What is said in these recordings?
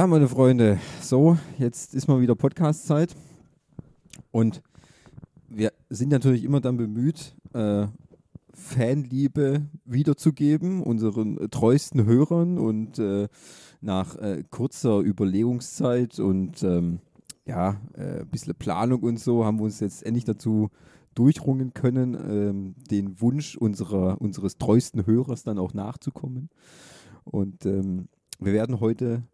Ja, meine Freunde, so, jetzt ist mal wieder Podcast-Zeit. Und wir sind natürlich immer dann bemüht, äh, Fanliebe wiederzugeben, unseren äh, treuesten Hörern. Und äh, nach äh, kurzer Überlegungszeit und ähm, ja, äh, ein bisschen Planung und so haben wir uns jetzt endlich dazu durchrungen können, ähm, den Wunsch unserer, unseres treuesten Hörers dann auch nachzukommen. Und ähm, wir werden heute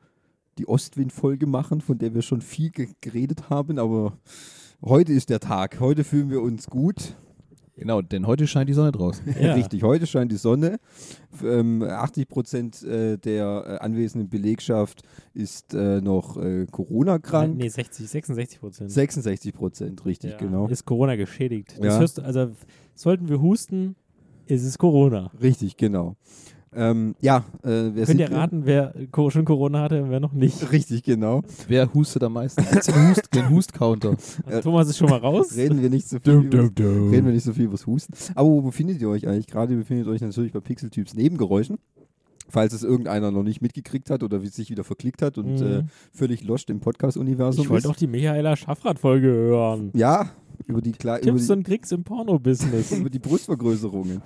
die Ostwind-Folge machen, von der wir schon viel ge geredet haben, aber heute ist der Tag. Heute fühlen wir uns gut. Genau, denn heute scheint die Sonne draußen. Ja. Richtig, heute scheint die Sonne. Ähm, 80 Prozent äh, der äh, anwesenden Belegschaft ist äh, noch äh, Corona-krank. Nee, 60, 66 Prozent. 66 Prozent, richtig, ja, genau. Ist Corona geschädigt. Das Ja. hörst du, also sollten wir husten, ist es Corona. Richtig, genau. Ähm, ja, äh, wer Könnt sind ihr wir? raten, wer schon Corona hatte und wer noch nicht? Richtig, genau. Wer hustet am meisten? den Hust- den Hust-Counter. Ja. Thomas ist schon mal raus. Reden wir nicht so viel über Reden wir nicht so viel übers Husten. Aber wo befindet ihr euch eigentlich gerade? Ihr befindet euch natürlich bei Pixeltyps Nebengeräuschen. Falls es irgendeiner noch nicht mitgekriegt hat oder wie- sich wieder verklickt hat und Mhm. äh, völlig lost im Podcast-Universum Ich wollte auch die Michaela Schaffrath-Folge hören. Ja, über die, über Tipps die, und Tricks im Porno-Business. über die Brustvergrößerungen.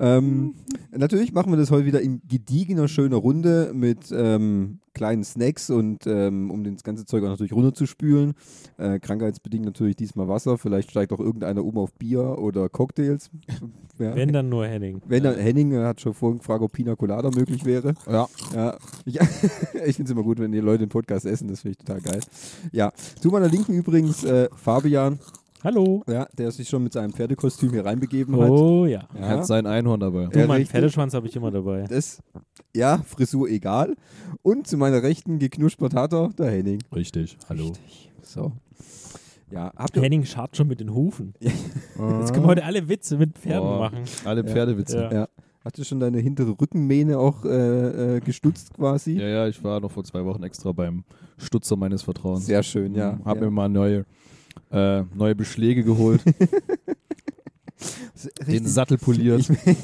ähm, natürlich machen wir das heute wieder in gediegener, schöner Runde mit ähm, kleinen Snacks und ähm, um das ganze Zeug auch natürlich runterzuspülen. Äh, krankheitsbedingt natürlich diesmal Wasser. Vielleicht steigt auch irgendeiner um auf Bier oder Cocktails. Ja. Wenn dann nur Henning. Wenn dann Henning hat schon vorhin gefragt, ob Pina Colada möglich wäre. Ja. Ja, ich, ich finde es immer gut, wenn die Leute den Podcast essen, das finde ich total geil. Ja, zu meiner Linken übrigens äh, Fabian, Hallo. ja, der sich schon mit seinem Pferdekostüm hier reinbegeben hat. Oh ja. Er hat sein Einhorn dabei. Du, Ja, meinen richtig. Pferdeschwanz habe ich immer dabei. Das, ja, Frisur egal. Und zu meiner Rechten geknuspert hat er der Henning. Richtig. Hallo. So. Ja, habt ihr, Henning scharrt schon mit den Hufen. Jetzt Jetzt können wir heute alle Witze mit Pferden Boah. machen. Alle Pferdewitze. Ja. ja, hast du schon deine hintere Rückenmähne auch äh, äh, gestutzt quasi? Ja, ja, ich war noch vor zwei Wochen extra beim Stutzer meines Vertrauens. Sehr schön, ja. Hab ja. mir mal neue, äh, neue Beschläge geholt, den Sattel poliert. Ich,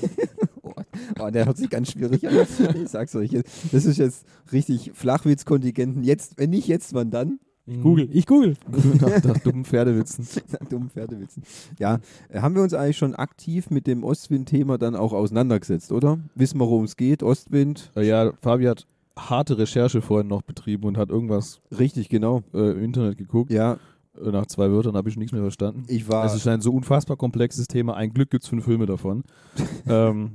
oh, oh, der hört sich ganz schwierig an. Ich sag's euch. Das ist jetzt richtig Flachwitzkontingenten. Jetzt, wenn nicht jetzt, wann dann? Ich google. Ich google. nach, nach dummen Pferdewitzen. Nach dummen Pferdewitzen. Ja, äh, haben wir uns eigentlich schon aktiv mit dem Ostwind-Thema dann auch auseinandergesetzt, oder? Wissen wir, worum es geht? Ostwind? Äh, ja, Fabi hat harte Recherche vorhin noch betrieben und hat irgendwas Richtig, genau. äh, im Internet geguckt. Ja, Nach zwei Wörtern habe ich nichts mehr verstanden. ich war. Es ist ein so unfassbar komplexes Thema. Ein Glück gibt es fünf Filme davon. ähm,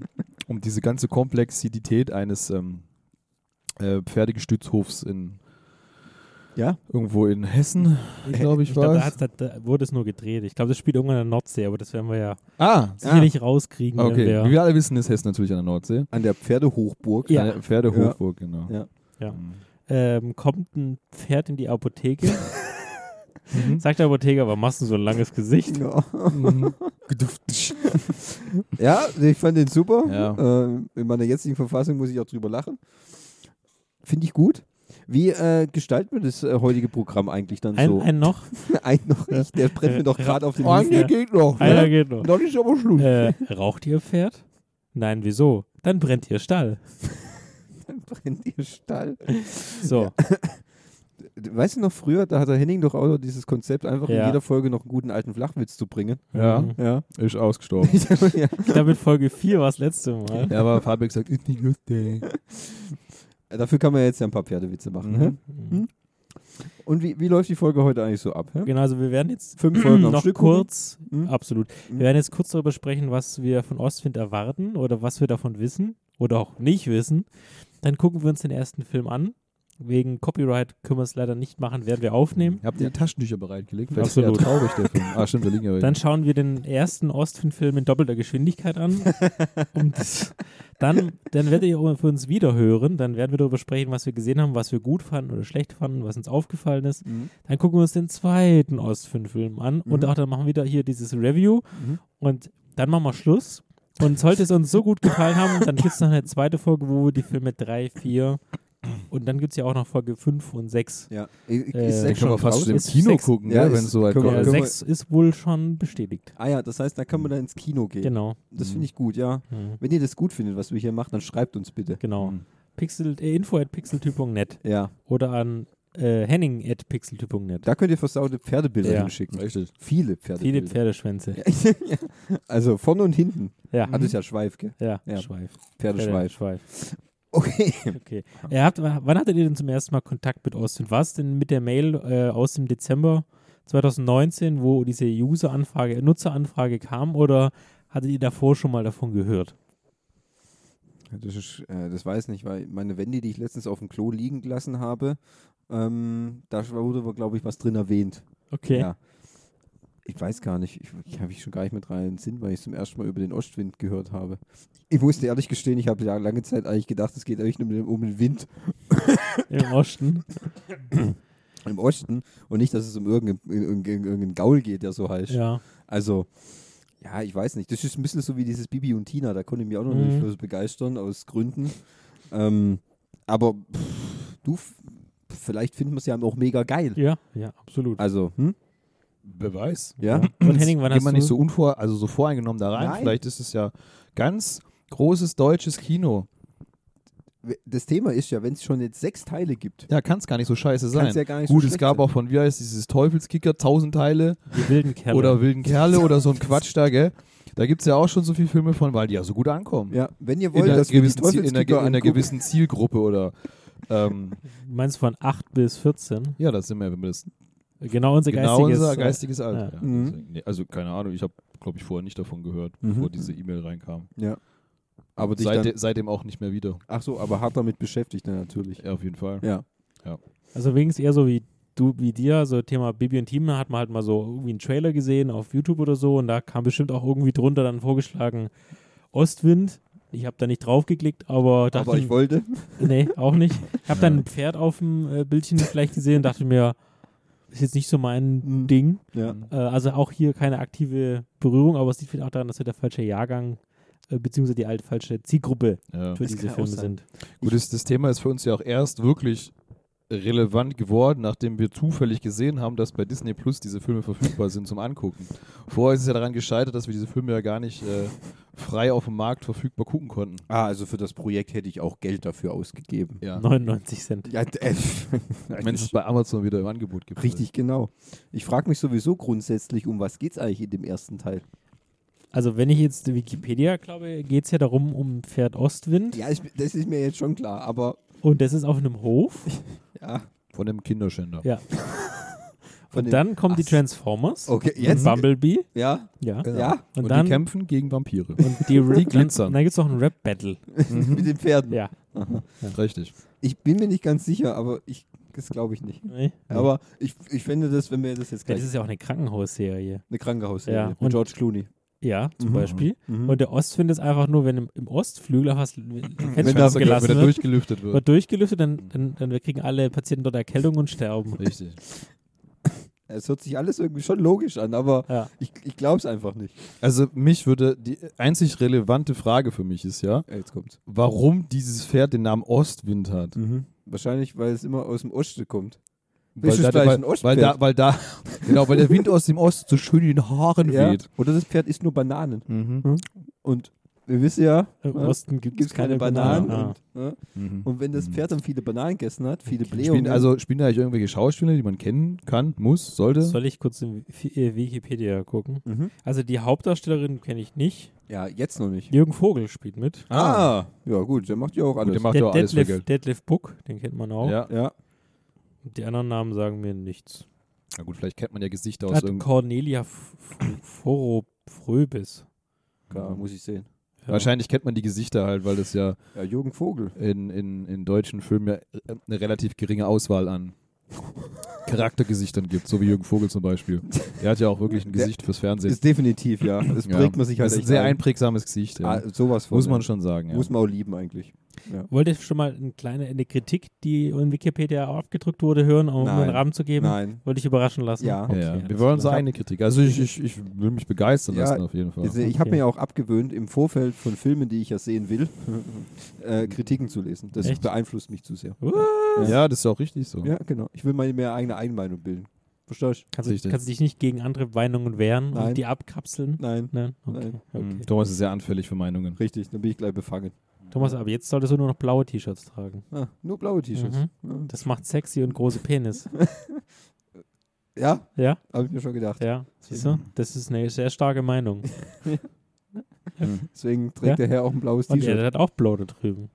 um diese ganze Komplexität eines ähm, äh, Pferdegestützhofs in ja? irgendwo in Hessen, glaube ich, Ich war glaube, da, da, da wurde es nur gedreht. Ich glaube, das spielt irgendwann in der Nordsee, aber das werden wir ja Ah, sicherlich rauskriegen. wenn okay. wir- Wie wir alle wissen, ist Hessen natürlich an der Nordsee. An der Pferdehochburg. Ja. Eine Pferdehochburg, genau. Ja. Ja. Mhm. ähm, kommt ein Pferd in die Apotheke. Mhm. Sagt der Apotheker, warum machst du so ein langes Gesicht? Ja. Mhm. ja, ich fand den super. Ja. Ähm, in meiner jetzigen Verfassung muss ich auch drüber lachen. Finde ich gut. Wie äh, gestalten wir das äh, heutige Programm eigentlich dann Ein, so? ein noch. Ein noch nicht, der brennt mir doch gerade auf den Ein- Hufen. Ja. geht noch. Einer geht noch. Dann ist aber Schluss. Äh, raucht ihr Pferd? Nein, wieso? Dann brennt ihr Stall. Dann brennt ihr Stall. So, Weißt du noch früher, da hat der Henning doch auch noch dieses Konzept, einfach in Ja. jeder Folge noch einen guten alten Flachwitz zu bringen. Ja, Mhm. Ja. ist ausgestorben. ja. ich glaube, mit Folge 4 war es letzte Mal. ja, aber Fabi hat gesagt, ist nicht lustig. Dafür kann man jetzt ja ein paar Pferdewitze machen. Mhm. Und wie, wie läuft die Folge heute eigentlich so ab? hä? Genau, also wir werden jetzt Fünf Folgen am noch Stück kurz, Mhm. absolut. Mhm. Wir werden jetzt kurz darüber sprechen, was wir von Ostwind erwarten oder was wir davon wissen oder auch nicht wissen. Dann gucken wir uns den ersten Film an. Wegen Copyright können wir es leider nicht machen, werden wir aufnehmen. Habt ihr die Taschentücher bereitgelegt? Vielleicht Absolut. ist traurig, der Film. Ah, stimmt, da liegen ja. Dann schauen wir den ersten Ostwind-Film in doppelter Geschwindigkeit an. Und dann, dann werdet ihr für uns wieder hören. Dann werden wir darüber sprechen, was wir gesehen haben, was wir gut fanden oder schlecht fanden, was uns aufgefallen ist. Mhm. Dann gucken wir uns den zweiten Ostwind-Film an. Und Mhm. auch dann machen wir wieder hier dieses Review. Mhm. Und dann machen wir Schluss. Und sollte es uns so gut gefallen haben, dann gibt es noch eine zweite Folge, wo wir die Filme 3, 4 und dann gibt es ja auch noch Folge 5 und 6. Ja. Ist Äh, können wir schon fast raus? schon im Ist Kino sechs- gucken, Ja, wenn ist- es können wir- kommt. Ja, können 6 ist wohl schon bestätigt. Ah ja, das heißt, da kann man dann ins Kino gehen. Genau. Das Mhm. finde ich gut, ja. Mhm. Wenn ihr das gut findet, was wir hier machen, dann schreibt uns bitte. Genau. Mhm. pixel, äh, info at pixeltyp.net Ja, oder an äh, henning at pixeltyp.net. da könnt ihr versaute Pferdebilder Ja. hinschicken. Richtig. Viele Pferdebilder. Viele Pferdeschwänze. Also vorne und hinten. Ja, Hat es ja Schweif, gell? ja, Ja. Schweif. Pferdeschweif. Pferdeschweif. Okay. Okay. Ihr habt, wann hattet ihr denn zum ersten Mal Kontakt mit Austin? War es denn mit der Mail äh, aus dem Dezember 2019, wo diese User-Anfrage, Nutzeranfrage kam oder hattet ihr davor schon mal davon gehört? Das, ist, äh, das weiß nicht, weil meine Wendy, die ich letztens auf dem Klo liegen gelassen habe, ähm, da wurde, glaube ich, was drin erwähnt. Okay. Ja. Ich weiß gar nicht, ich, ich habe ich schon gar nicht mit rein Sinn, weil ich zum ersten Mal über den Ostwind gehört habe. Ich musste ehrlich gestehen, ich habe lange Zeit eigentlich gedacht, es geht eigentlich nur um den- um den Wind Im Osten. im Osten und nicht, dass es um irgendeinen, irgendeinen Gaul geht, der so heißt. Ja. Also, ja, ich weiß nicht. Das ist ein bisschen so wie dieses Bibi und Tina, da konnte ich mich auch noch Mhm. nicht für begeistern, aus Gründen. Ähm, aber pff, du, vielleicht finden wir es ja auch mega geil. Ja, ja, absolut. Also, hm? Beweis. Ja? Und Henning, wann Geht hast man du? nicht so unvor, also so voreingenommen da rein. Nein. Vielleicht ist es ja ganz großes deutsches Kino. Das Thema ist ja, wenn es schon jetzt sechs Teile gibt, Ja, kann es gar nicht so scheiße kann sein. es ja gar nicht Gut, so es schlecht gab sein. auch von, wie heißt dieses Teufelskicker, tausend Teile die wilden Kerle. oder wilden Kerle oder so ein Quatsch da, gell? Da gibt es ja auch schon so viele Filme von, weil die ja so gut ankommen. Ja, wenn ihr in, wollt, einer dass wir die gewissen Ziel, in, einer, Teufelskicker in einer angucken- gewissen Zielgruppe oder ähm, Du meinst von 8 bis 14? ja, das sind wir, wenn wir das Genau unser genau geistiges. unser äh, geistiges Alter. ja. Ja. Mhm. nee, also keine Ahnung, ich habe, glaube ich, vorher nicht davon gehört, Mhm. bevor diese E-Mail reinkam. Ja. Aber Seitde dann, seitdem auch nicht mehr wieder. ach so, aber hart damit beschäftigt dann natürlich. Ja, auf jeden Fall. Ja. Also wenigstens eher so wie du, wie dir, so Thema Bibi und Team, hat man halt mal so irgendwie einen Trailer gesehen auf YouTube oder so und da kam bestimmt auch irgendwie drunter dann vorgeschlagen Ostwind. Ich habe da nicht drauf geklickt, aber dachte Aber ich wollte. nee, auch nicht. Ich habe dann ein Pferd auf dem äh, Bildchen vielleicht gesehen und dachte mir, ist jetzt nicht so mein Mhm. Ding. Ja. Äh, also auch hier keine aktive Berührung, aber es liegt vielleicht auch daran, dass wir der falsche Jahrgang äh, beziehungsweise die alte falsche Zielgruppe Ja. für Das diese Filme sind. Gut, das, das Thema ist für uns ja auch erst wirklich relevant geworden, nachdem wir zufällig gesehen haben, dass bei Disney Plus diese Filme verfügbar sind zum Angucken. Vorher ist es ja daran gescheitert, dass wir diese Filme ja gar nicht äh, frei auf dem Markt verfügbar gucken konnten. Ah, also für das Projekt hätte ich auch Geld dafür ausgegeben. Ja. 99 Cent. Ja, äh, Wenn es bei Amazon wieder im Angebot gibt. Richtig, genau. Ich frage mich sowieso grundsätzlich, um was geht es eigentlich in dem ersten Teil? Also wenn ich jetzt Wikipedia glaube, geht es ja darum um Pferd Ostwind Ja, ich, das ist mir jetzt schon klar, aber und das ist auf einem Hof. ja. Von dem Kinderschänder. Ja. Und dann kommen die Ach, Transformers. Okay, Und jetzt. Bumblebee. Ja, Ja. Genau. ja, Und, Und, dann die kämpfen gegen Vampire. und die, die glitzern. Und dann gibt es noch ein Rap-Battle. mit den Pferden. Ja. Richtig. Ich bin mir nicht ganz sicher, aber ich, das glaube ich nicht. Nee. Aber ich, ich fände das, wenn wir das jetzt Ja, gleich. das ist ja auch eine Krankenhausserie. eine Krankenhausserie Ja, mit und- George Clooney. Ja, zum Mhm. Beispiel. Mhm. Und der Ostwind ist einfach nur, wenn im, im Ostflügel was Wenn Fenster gelassen wenn wird, durchgelüftet wird. wird durchgelüftet, dann, dann, dann kriegen alle Patienten dort Erkältung und sterben. Richtig. Es hört sich alles irgendwie schon logisch an, aber Ja. ich, ich glaube es einfach nicht. Also mich würde, die einzig relevante Frage für mich ist ja, Ja, jetzt kommt's. warum dieses Pferd den Namen Ostwind hat. Wahrscheinlich, weil es immer aus dem Osten kommt. Weil da, weil, ein weil, da, weil da, genau, weil der Wind aus dem Osten so schön in den Haaren Ja. weht. Oder das Pferd isst nur Bananen. Mhm. Und wir wissen ja, Im Ja, Osten gibt es keine Bananen. Ah. Und, ja. Mhm. und wenn das Mhm. Pferd dann viele Bananen gegessen hat, viele Okay. Blähungen. Spielen, also spielen da eigentlich irgendwelche Schauspieler, die man kennen kann, muss, sollte? Soll ich kurz in äh, Wikipedia gucken? mhm. Also die Hauptdarstellerin kenne ich nicht. Ja, jetzt noch nicht. Jürgen Vogel spielt mit. Ah, ja gut, der macht ja auch alles. der macht Der ja auch alles für Detlef, Geld. Detlef Book, den kennt man auch. Ja. ja, Die anderen Namen sagen mir nichts. Na gut, vielleicht kennt man ja Gesichter aus Hat irgendeinem. Cornelia Foro Fröbis. klar, muss ich sehen. Ja. Wahrscheinlich kennt man die Gesichter halt, weil das ja Ja, Jürgen Vogel. in, in, in deutschen Filmen ja äh, eine relativ geringe Auswahl an Charaktergesichtern gibt, so wie Jürgen Vogel zum Beispiel. Er hat ja auch wirklich ein Der Gesicht fürs Fernsehen. Ist definitiv, ja. Das Ja. prägt man sich halt das ist ein sehr ein. einprägsames Gesicht, ja. Ah, sowas von. muss man ja. schon sagen. Ja. Muss man auch lieben eigentlich. Ja. Wollt ihr schon mal eine kleine eine Kritik, die in Wikipedia abgedrückt wurde, hören, um Nein. einen Rahmen zu geben? Nein. Wollte ich überraschen lassen? Ja. Okay, ja, wir wollen unsere eigene Kritik. Also ich, ich, ich will mich begeistern Ja, lassen auf jeden Fall. Ich habe Okay. mir ja auch abgewöhnt, im Vorfeld von Filmen, die ich ja sehen will, äh, Kritiken zu lesen. Das Echt? beeinflusst mich zu sehr. What? Ja, das ist auch richtig so. Ja, genau. Ich will mal mehr eigene Eigenmeinung bilden. Verstehst Kannst, du, kannst du dich nicht gegen andere Meinungen wehren Nein. und die abkapseln? Nein. Nein? Okay. Nein. okay. Thomas ist sehr anfällig für Meinungen. Richtig, dann bin ich gleich befangen. Thomas, aber jetzt solltest du nur noch blaue T-Shirts tragen. Ah, nur blaue T-Shirts. Mhm. Das macht sexy und große Penis. Ja, Ja, habe ich mir schon gedacht. ja. Siehst du? Das ist eine sehr starke Meinung. Deswegen trägt Ja. der Herr auch ein blaues Und er T-Shirt. hat auch blau da drüben.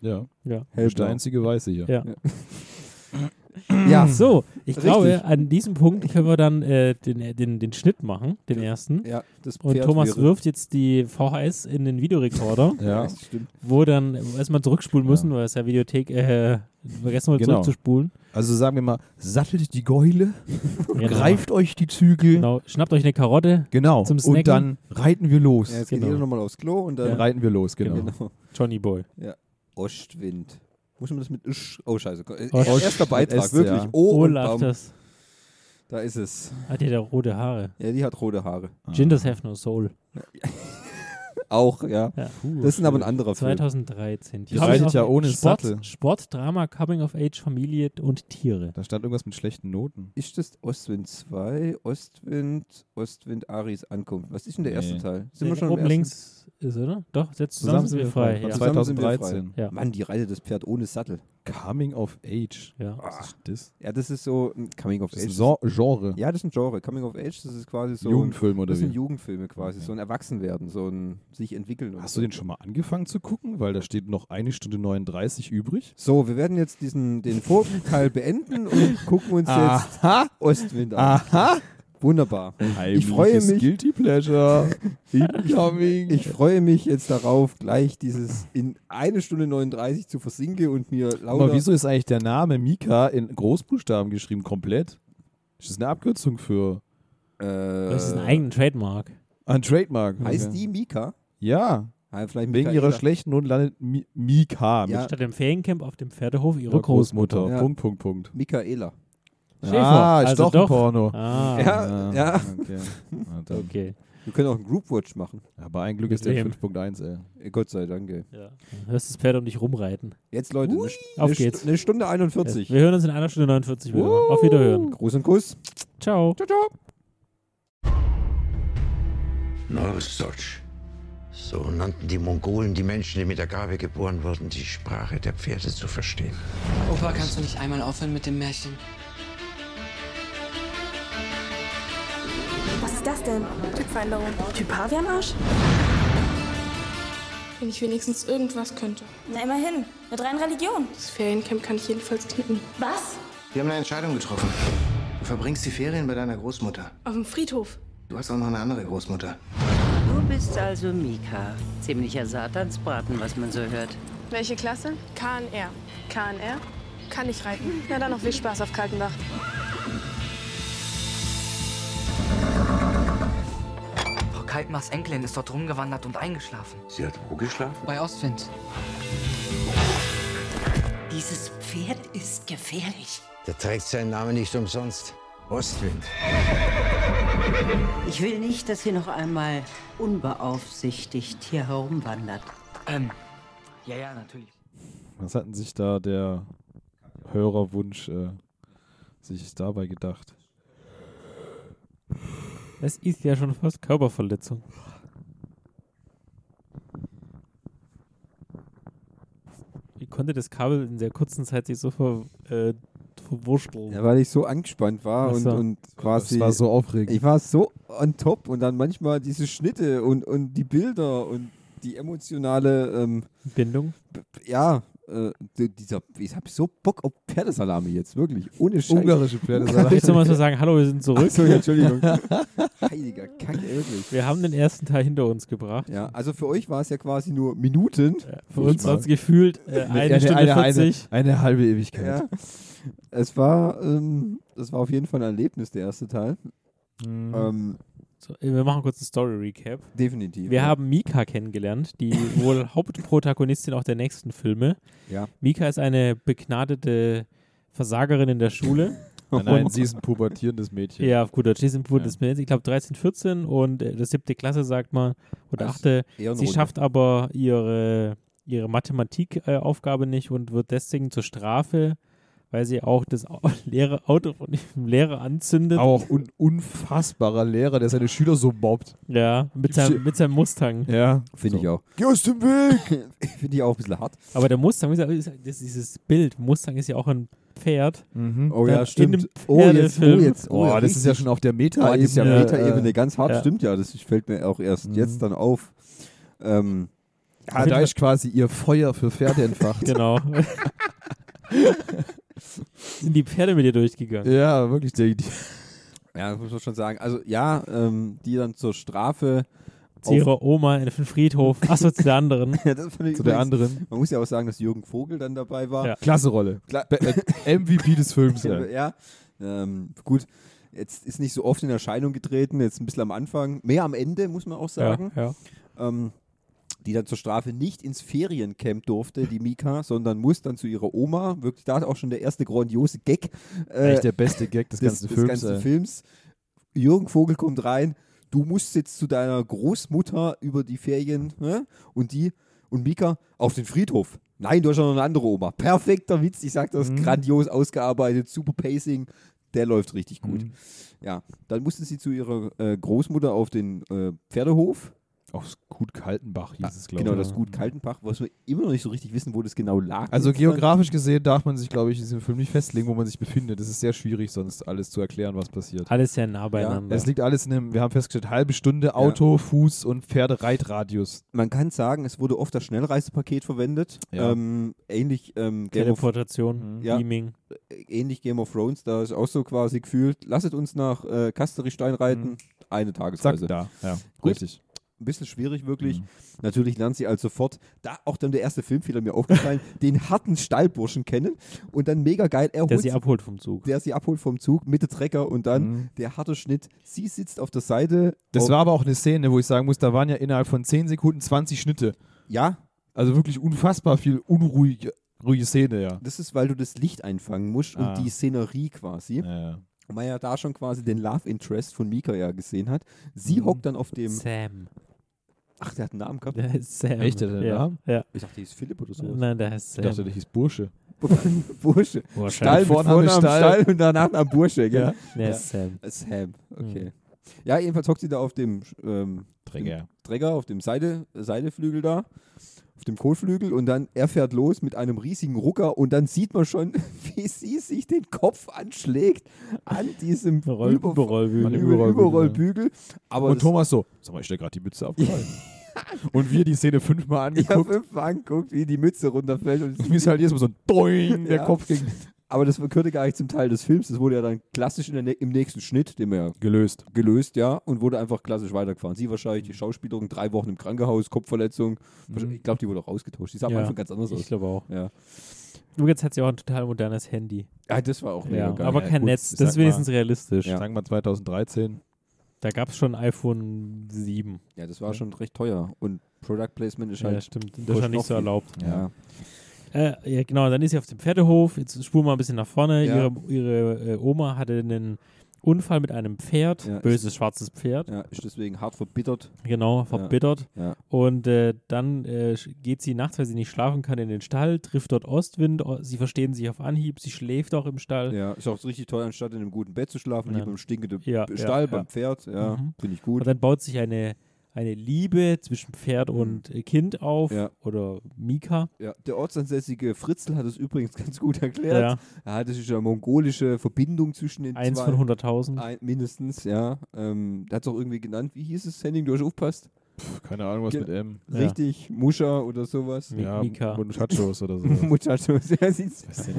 Ja, Ja. ist Hellblau. der einzige Weiße hier. Ja. Ja, Ja, so. Ich Richtig. glaube, an diesem Punkt können wir dann äh, den, den, den Schnitt machen, den ersten. ja, das Und Pferd Thomas wäre- wirft jetzt die VHS in den Videorekorder, Ja. das stimmt. wo dann erstmal zurückspulen müssen, weil es ja Videothek, äh, vergessen wir Genau. zurückzuspulen. Also sagen wir mal, sattelt die Geule, Genau. greift euch die Zügel. Genau. Schnappt euch eine Karotte, Genau. Zum und Snacken. dann reiten wir los. Ja, jetzt Genau. geht jeder nochmal aufs Klo und Dann reiten wir los, genau. Genau. Johnny Boy. Ostwind. Muss man das mit Isch? Oh, scheiße. Äh, Ost- Erster Beitrag, S, wirklich. ja. Oh, und Olaf, Baum. das Da ist es. hat ja der rote Haare. Ja, die hat rote Haare. Gingers have no soul. Auch, ja. Ja. Das ist aber ein anderer Film. 2013. Die reitet ja ohne Sport, Sattel. Sport, Drama, Coming of Age, Familie und Tiere. Da stand irgendwas mit schlechten Noten. Ist das Ostwind 2? Ostwind, Ostwind Aris Ankunft. Was ist denn der erste Nee. Teil? Sind wir Der schon oben ersten? links ist, oder? Doch, setzt zusammen sind wir frei. Von Ja. zwei- Zusammen sind wir frei. 2013. Ja. Mann, die reitet das Pferd ohne Sattel. Coming of Age. Ja. Was ist das? Ja, das ist so ein Coming of Das ist Age. ein Gen- Genre. Ja, das ist ein Genre. Coming of Age, das ist quasi so. Jugendfilm oder das sind wie? Jugendfilme quasi. Okay. So ein Erwachsenwerden, so ein sich entwickeln. Hast so. du den schon mal angefangen zu gucken? Weil da steht noch eine Stunde 39 übrig. So, wir werden jetzt diesen, den Vorteil beenden und gucken uns jetzt Aha! Ostwind an. Aha! Wunderbar. Heimliches freue mich- Guilty Pleasure. Incoming. Ich freue mich jetzt darauf, gleich dieses in eine Stunde 39 zu versinken und mir lauter... Aber wieso ist eigentlich der Name Mika in Großbuchstaben geschrieben? Komplett? Ist das eine Abkürzung für äh, Das ist ein eigener Trademark. ein Trademark? Heißt Okay. die Mika? Ja, Ja, vielleicht wegen Michaela. ihrer schlechten Noten landet Mi Mika Ja. Statt dem Feriencamp auf dem Pferdehof ihre ihrer Großmutter. Großmutter. Ja. Punkt, Punkt, Punkt. Michaela. Schäfer, Ah, ist also doch ein doch. Porno. Ah, Ja, ja. Okay. Ah, dann. okay. Wir können auch einen Groupwatch machen. Aber ein Glück ist Mit der wem? 5.1, ey. Gott sei Dank. ey. Ja. Hörst das Pferd um dich rumreiten. Jetzt, Leute, eine, Auf geht's. Eine Stunde 41. Wir hören uns in einer Stunde 49 wieder. Auf Wiederhören. Gruß und Kuss. Ciao. Ciao, ciao. Norsotsch. So nannten die Mongolen die Menschen, die mit der Gabe geboren wurden, die Sprache der Pferde zu verstehen. Opa, kannst du nicht einmal aufhören mit dem Märchen? Ist das denn? Typveränderung. Typ Pavianarsch? Wenn ich wenigstens irgendwas könnte. Na immerhin. Mit rein Religion. Das Feriencamp kann ich jedenfalls knicken. Was? Wir haben eine Entscheidung getroffen. Du verbringst die Ferien bei deiner Großmutter. Auf dem Friedhof. Du hast auch noch eine andere Großmutter. Du bist also Mika. Ziemlicher Satansbraten, was man so hört. Welche Klasse? KNR. KNR? Kann ich reiten. Na dann noch viel Spaß auf Kaltenbach. Frau Kaltmachs Enkelin ist dort rumgewandert und eingeschlafen. Sie hat wo geschlafen? Bei Ostwind. Dieses Pferd ist gefährlich. Der trägt seinen Namen nicht umsonst. Ostwind. Ich will nicht, dass sie noch einmal unbeaufsichtigt hier herumwandert. Ähm, ja, ja, natürlich. Was hatten sich da der Hörerwunsch äh, sich dabei gedacht? Das ist ja schon fast Körperverletzung. Wie konnte das Kabel in der kurzen Zeit sich so ver, äh, verwurschteln? Ja, weil ich so angespannt war Ach und, so. und quasi. das war so aufregend. ich war so on top und dann manchmal diese Schnitte und, und die Bilder und die emotionale, ähm, Bindung? b- ja, äh, dieser, ich habe so Bock auf Pferdesalami jetzt, wirklich, ohne Scheiß. Ungarische Pferde. Willst du mal so sagen, hallo, wir sind zurück? Achso, ja, Entschuldigung. Heiliger Kacke, wirklich. Wir haben den ersten Teil hinter uns gebracht. Ja, also für euch war es ja quasi nur Minuten. Für uns hat es gefühlt äh, eine, eine, Stunde eine, 40. eine, eine halbe Ewigkeit. Ja. Es war, ähm, das war auf jeden Fall ein Erlebnis, der erste Teil. Mhm. Ähm, So, äh, wir machen kurz ein Story-Recap. definitiv. Wir ja. haben Mika kennengelernt, die wohl Hauptprotagonistin auch der nächsten Filme. Ja. Mika ist eine begnadete Versagerin in der Schule. Nein, nein, sie ist ein pubertierendes Mädchen. ja, auf guter Jason Wood Ja. ist mir, ich glaube 13, 14 und äh, das siebte Klasse sagt man oder Also achte. Sie schafft aber ihre, ihre Mathematikaufgabe nicht und wird deswegen zur Strafe weil sie auch das leere Auto von dem Lehrer anzündet. Auch ein unfassbarer Lehrer, der seine Schüler so mobbt. Ja, mit seinem, mit seinem Mustang. Ja. Finde ich auch. Geh aus dem Weg! Finde ich auch ein bisschen hart. Aber der Mustang, ja- ja- das ist dieses Bild, Mustang ist ja auch ein Pferd. Mhm. Oh ja, stimmt. Oh, jetzt, oh, jetzt. Oh, ja, das ist ja richtig. schon auf der Ah, Meta-Ebene. ist ja Ja, Meta-Ebene äh, ganz hart, ja. stimmt ja. Das fällt mir auch erst Mhm. jetzt dann auf. Ähm, Ah, da ist quasi ihr Feuer für Pferde entfacht. Genau. Sind die Pferde mit dir durchgegangen? ja, wirklich. Die, die, ja, das muss man schon sagen. Also ja, ähm, die dann zur Strafe. Zu ihrer Oma in den Friedhof. Achso, zu der anderen. Ja, das fand ich zu der anderen. Man muss ja auch sagen, dass Jürgen Vogel dann dabei war. Ja. Klasse Rolle. Klar. Be- äh, MVP des Films. Ja, Ja. ja. Ähm, gut. Jetzt ist nicht so oft in Erscheinung getreten, jetzt ein bisschen am Anfang, mehr am Ende, muss man auch sagen. Ja, ja. ähm, die dann zur Strafe nicht ins Feriencamp durfte, die Mika, sondern muss dann zu ihrer Oma. Wirklich, da auch schon der erste grandiose Gag äh, Echt der beste Gag des, ganzen des Films. ganzen ey. Films. Jürgen Vogel kommt rein, du musst jetzt zu deiner Großmutter über die Ferien ne? und die und Mika auf den Friedhof. Nein, du hast ja noch eine andere Oma. Perfekter Witz, ich sag das, Mhm. grandios ausgearbeitet, super Pacing, der läuft richtig gut. Mhm. Ja, dann musste sie zu ihrer äh, Großmutter auf den äh, Pferdhof. Aufs Gut Kaltenbach hieß es, glaube Genau, ich. das Gut Kaltenbach, was wir immer noch nicht so richtig wissen, wo das genau lag. Also geografisch gesehen darf man sich, glaube ich, in diesem Film nicht festlegen, wo man sich befindet. Es ist sehr schwierig, sonst alles zu erklären, was passiert. Alles sehr nah beieinander. Es liegt alles in einem, wir haben festgestellt, halbe Stunde Auto, Fuß und Pferdereitradius. Man kann sagen, es wurde oft das Schnellreisepaket verwendet. Ja. Ähm, ähnlich, ähm, Game of, Teleportation, Mhm. Ja. Beaming. ähnlich Game of Thrones, da ist auch so quasi gefühlt, lasset uns nach äh, Kasterich-Stein reiten, Mhm. eine Zack, Tagesreise. da. Ja, Gut. richtig. Ein bisschen schwierig wirklich. Mhm. Natürlich lernt sie also sofort, da auch dann der erste Filmfehler mir aufgefallen, den harten Stallburschen kennen und dann mega geil, er Der sie abholt vom Zug. der sie abholt vom Zug, Mitte Trecker und dann Mhm. der harte Schnitt. Sie sitzt auf der Seite. Das war aber auch eine Szene, wo ich sagen muss, da waren ja innerhalb von 10 Sekunden 20 Schnitte. Ja, Also wirklich unfassbar viel unruhige ruhige Szene, ja. das ist, weil du das Licht einfangen musst Ah. und die Szenerie quasi. ja, ja. Und man ja da schon quasi den Love Interest von Mika ja gesehen hat. Sie Mhm. hockt dann auf dem. Sam. Ach, der hat einen Namen gehabt. Der heißt Sam. Echt, der hat einen ja. Namen? Ja. Ich dachte, der ist Philipp oder so. Nein, der heißt Ich Sam. dachte, der hieß Bursche. Bursche. Wahrscheinlich. Stall Vorname Stall. Stall und danach am Bursche, gell? Ja. Der Ja. ist Sam. Sam, okay. Mhm. Ja, jedenfalls hockt sie da auf dem ähm, Träger. Träger, auf dem Seide, Seideflügel da, auf dem Kohlflügel und dann er fährt los mit einem riesigen Rucker und dann sieht man schon, wie sie sich den Kopf anschlägt an diesem Roll Über- Überrollbügel. Über Überrollbügel. Aber Und Thomas so, sag mal, ich stell gerade die Mütze abgefallen. und wir die Szene fünfmal ich habe angeguckt. fünfmal angeguckt, wie die Mütze runterfällt. Und Und mir ist halt jedes Mal so ein Doing, der Ja. Kopf gegen aber das gehörte gar nicht zum Teil des Films. Das wurde ja dann klassisch in der, im nächsten Schnitt, den wir ja gelöst. gelöst, ja, und wurde einfach klassisch weitergefahren. Sie wahrscheinlich, die Schauspielerin, drei Wochen im Krankenhaus, Kopfverletzung. Mhm. Ich glaube, die wurde auch ausgetauscht. Die sah am Ja, Anfang ganz anders Ich aus. glaube auch. Ja. Übrigens hat sie auch ein total modernes Handy. ja, das war auch mega Ja, geil. aber Ja, kein gut, Netz. ich Das ist wenigstens mal- realistisch. Ja. Sagen wir 2013. Da gab es schon iPhone 7. Ja, das war schon recht teuer. Und Product Placement ist Ja, halt. stimmt. Das ist ja nicht noch so erlaubt. Ja. Äh, ja, genau, dann ist sie auf dem Pferdehof. Jetzt spuren wir ein bisschen nach vorne. Ja. Ihre, ihre äh, Oma hatte einen Unfall mit einem Pferd, Ja, böses schwarzes Pferd, ja, ist deswegen hart verbittert. genau, verbittert. Ja. Und äh, dann äh, geht sie nachts, weil sie nicht schlafen kann, in den Stall, trifft dort Ostwind. O- Sie verstehen sich auf Anhieb, sie schläft auch im Stall. ja, ist auch richtig teuer, anstatt in einem guten Bett zu schlafen, Nein. lieber im stinkenden Stall beim. Pferd. Ja, Mhm. finde ich Und gut. dann baut sich eine, eine Liebe zwischen Pferd und äh, Kind auf. Ja. Oder Mika. Ja, der ortsansässige Fritzl hat es übrigens ganz gut erklärt. Ja, Ja, das ist eine mongolische Verbindung zwischen den eins zwei. von 100.000. Ein, mindestens, ja. Ähm, der hat es auch irgendwie genannt. Wie hieß es, Henning? Du hast aufpasst? Pff, keine Ahnung, was Ge- mit M. Ja. Richtig, Muscha oder sowas. Mi- Ja, Mika. Muchachos oder so. Muchachos, ja.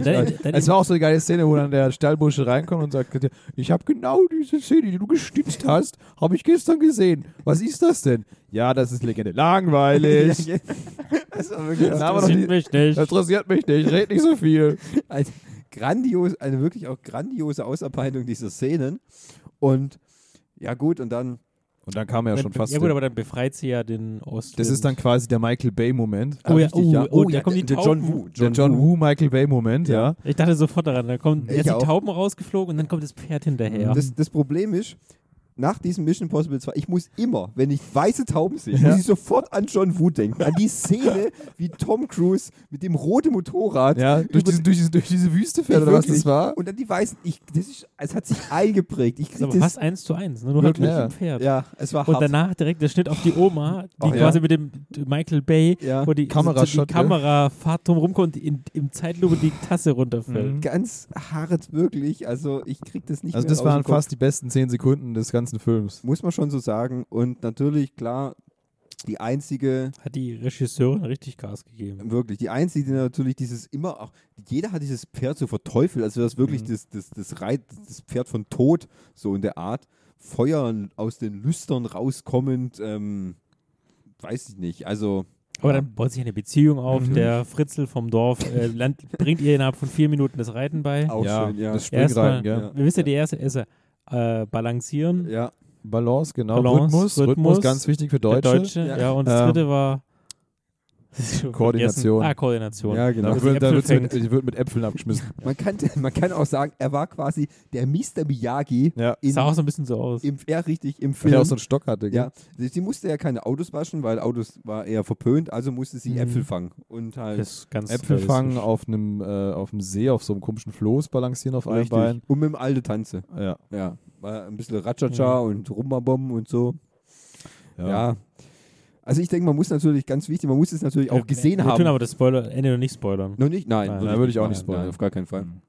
Dann, dann Es war auch so eine geile Szene, wo dann der Stallbursche reinkommt und sagt, ich habe genau diese Szene, die du gestützt hast, habe ich gestern gesehen. Was ist das denn? Ja, das ist Legende. Langweilig. Ja, das wirklich interessiert mich nicht. Das interessiert mich nicht, red nicht so viel. eine grandios, eine wirklich auch grandiose Ausarbeitung dieser Szenen. Und ja gut, und dann Und dann kam er ja schon fast. Ja gut, aber dann befreit sie ja den Ostwind. das ist dann quasi der Michael Bay-Moment. Oh ja, richtig, oh, ja. oh, Oh da ja, kommen die der John Tauben. Woo. Der John Woo Michael Bay-Moment, ja. Ich dachte sofort daran, da kommen erst die. Tauben rausgeflogen und dann kommt das Pferd hinterher. Das, das Problem ist, nach diesem Mission Impossible 2, ich muss immer, wenn ich weiße Tauben sehe, Ja. muss ich sofort an John Woo denken. An die Szene, wie Tom Cruise mit dem roten Motorrad Ja, durch, diesen, durch, diese, durch diese Wüste fährt, oder was das war? Und dann die weißen, ich, das ist, es hat sich eingeprägt. Ich Das ist krieg aber das, fast eins zu eins, ne? nur halt Wirklich? Ja. im Pferd. ja, es war Und hart. danach direkt der Schnitt auf die Oma, die Ach, ja. quasi mit dem Michael Bay, Ja. wo die, Kamerashot, die gell? Kamera fahrt drum rumkommt und in, im Zeitlupe die Tasse runterfällt. Mhm. ganz hart, wirklich. Also ich krieg das nicht Also mehr das aus waren dem fast die besten zehn Sekunden des ganzen Films. Muss man schon so sagen. Und natürlich, klar, die einzige, Hat die Regisseurin richtig Gas gegeben. wirklich, die einzige, die natürlich dieses immer auch, jeder hat dieses Pferd so verteufelt, als wäre das wirklich Mhm. das, das, das, Reit, das Pferd von Tod, so in der Art. Feuer aus den Lüstern rauskommend, ähm, weiß ich nicht. Also, Aber dann baut sich eine Beziehung auf. Mhm. Der Fritzl vom Dorf äh, bringt ihr innerhalb von vier Minuten das Reiten bei. auch ja, schön, ja. das Erstmal, Springreiten, gell? Ja. wir wissen ja, die erste ist äh, Balancieren. Ja, Balance, genau. Balance, Rhythmus, Rhythmus, Rhythmus, ganz wichtig für Deutsche. Deutsche. Ja. Ja. und das Ähm, dritte war Koordination. Ah, Koordination. ja, genau. Da die wird, da wird's mit, wird mit Äpfeln abgeschmissen. Man kann, man kann auch sagen, er war quasi der Mr. Miyagi ja. in, Sah auch so ein bisschen so aus. im, ja, richtig, im Weil Film. er auch so einen Stock hatte. Gell? Ja, sie, sie musste ja keine Autos waschen, weil Autos war eher verpönt, also musste sie Mhm. Äpfel fangen und halt Das ist ganz Äpfel fangen auf einem äh, auf einem See, auf so einem komischen Floß balancieren auf einem. Bein. Und mit dem alte Tanze. Ja. Ja, war ein bisschen Ratschatscha und Rumbabom und so. Ja. Ja. Also ich denke, man muss natürlich, ganz wichtig, man muss es natürlich auch Ja, gesehen wir haben. tun aber das Spoiler, Ende noch nicht spoilern. noch nicht? Nein, Nein, da würde ich auch nein, nicht spoilern. Nein, auf gar keinen Fall. Mhm.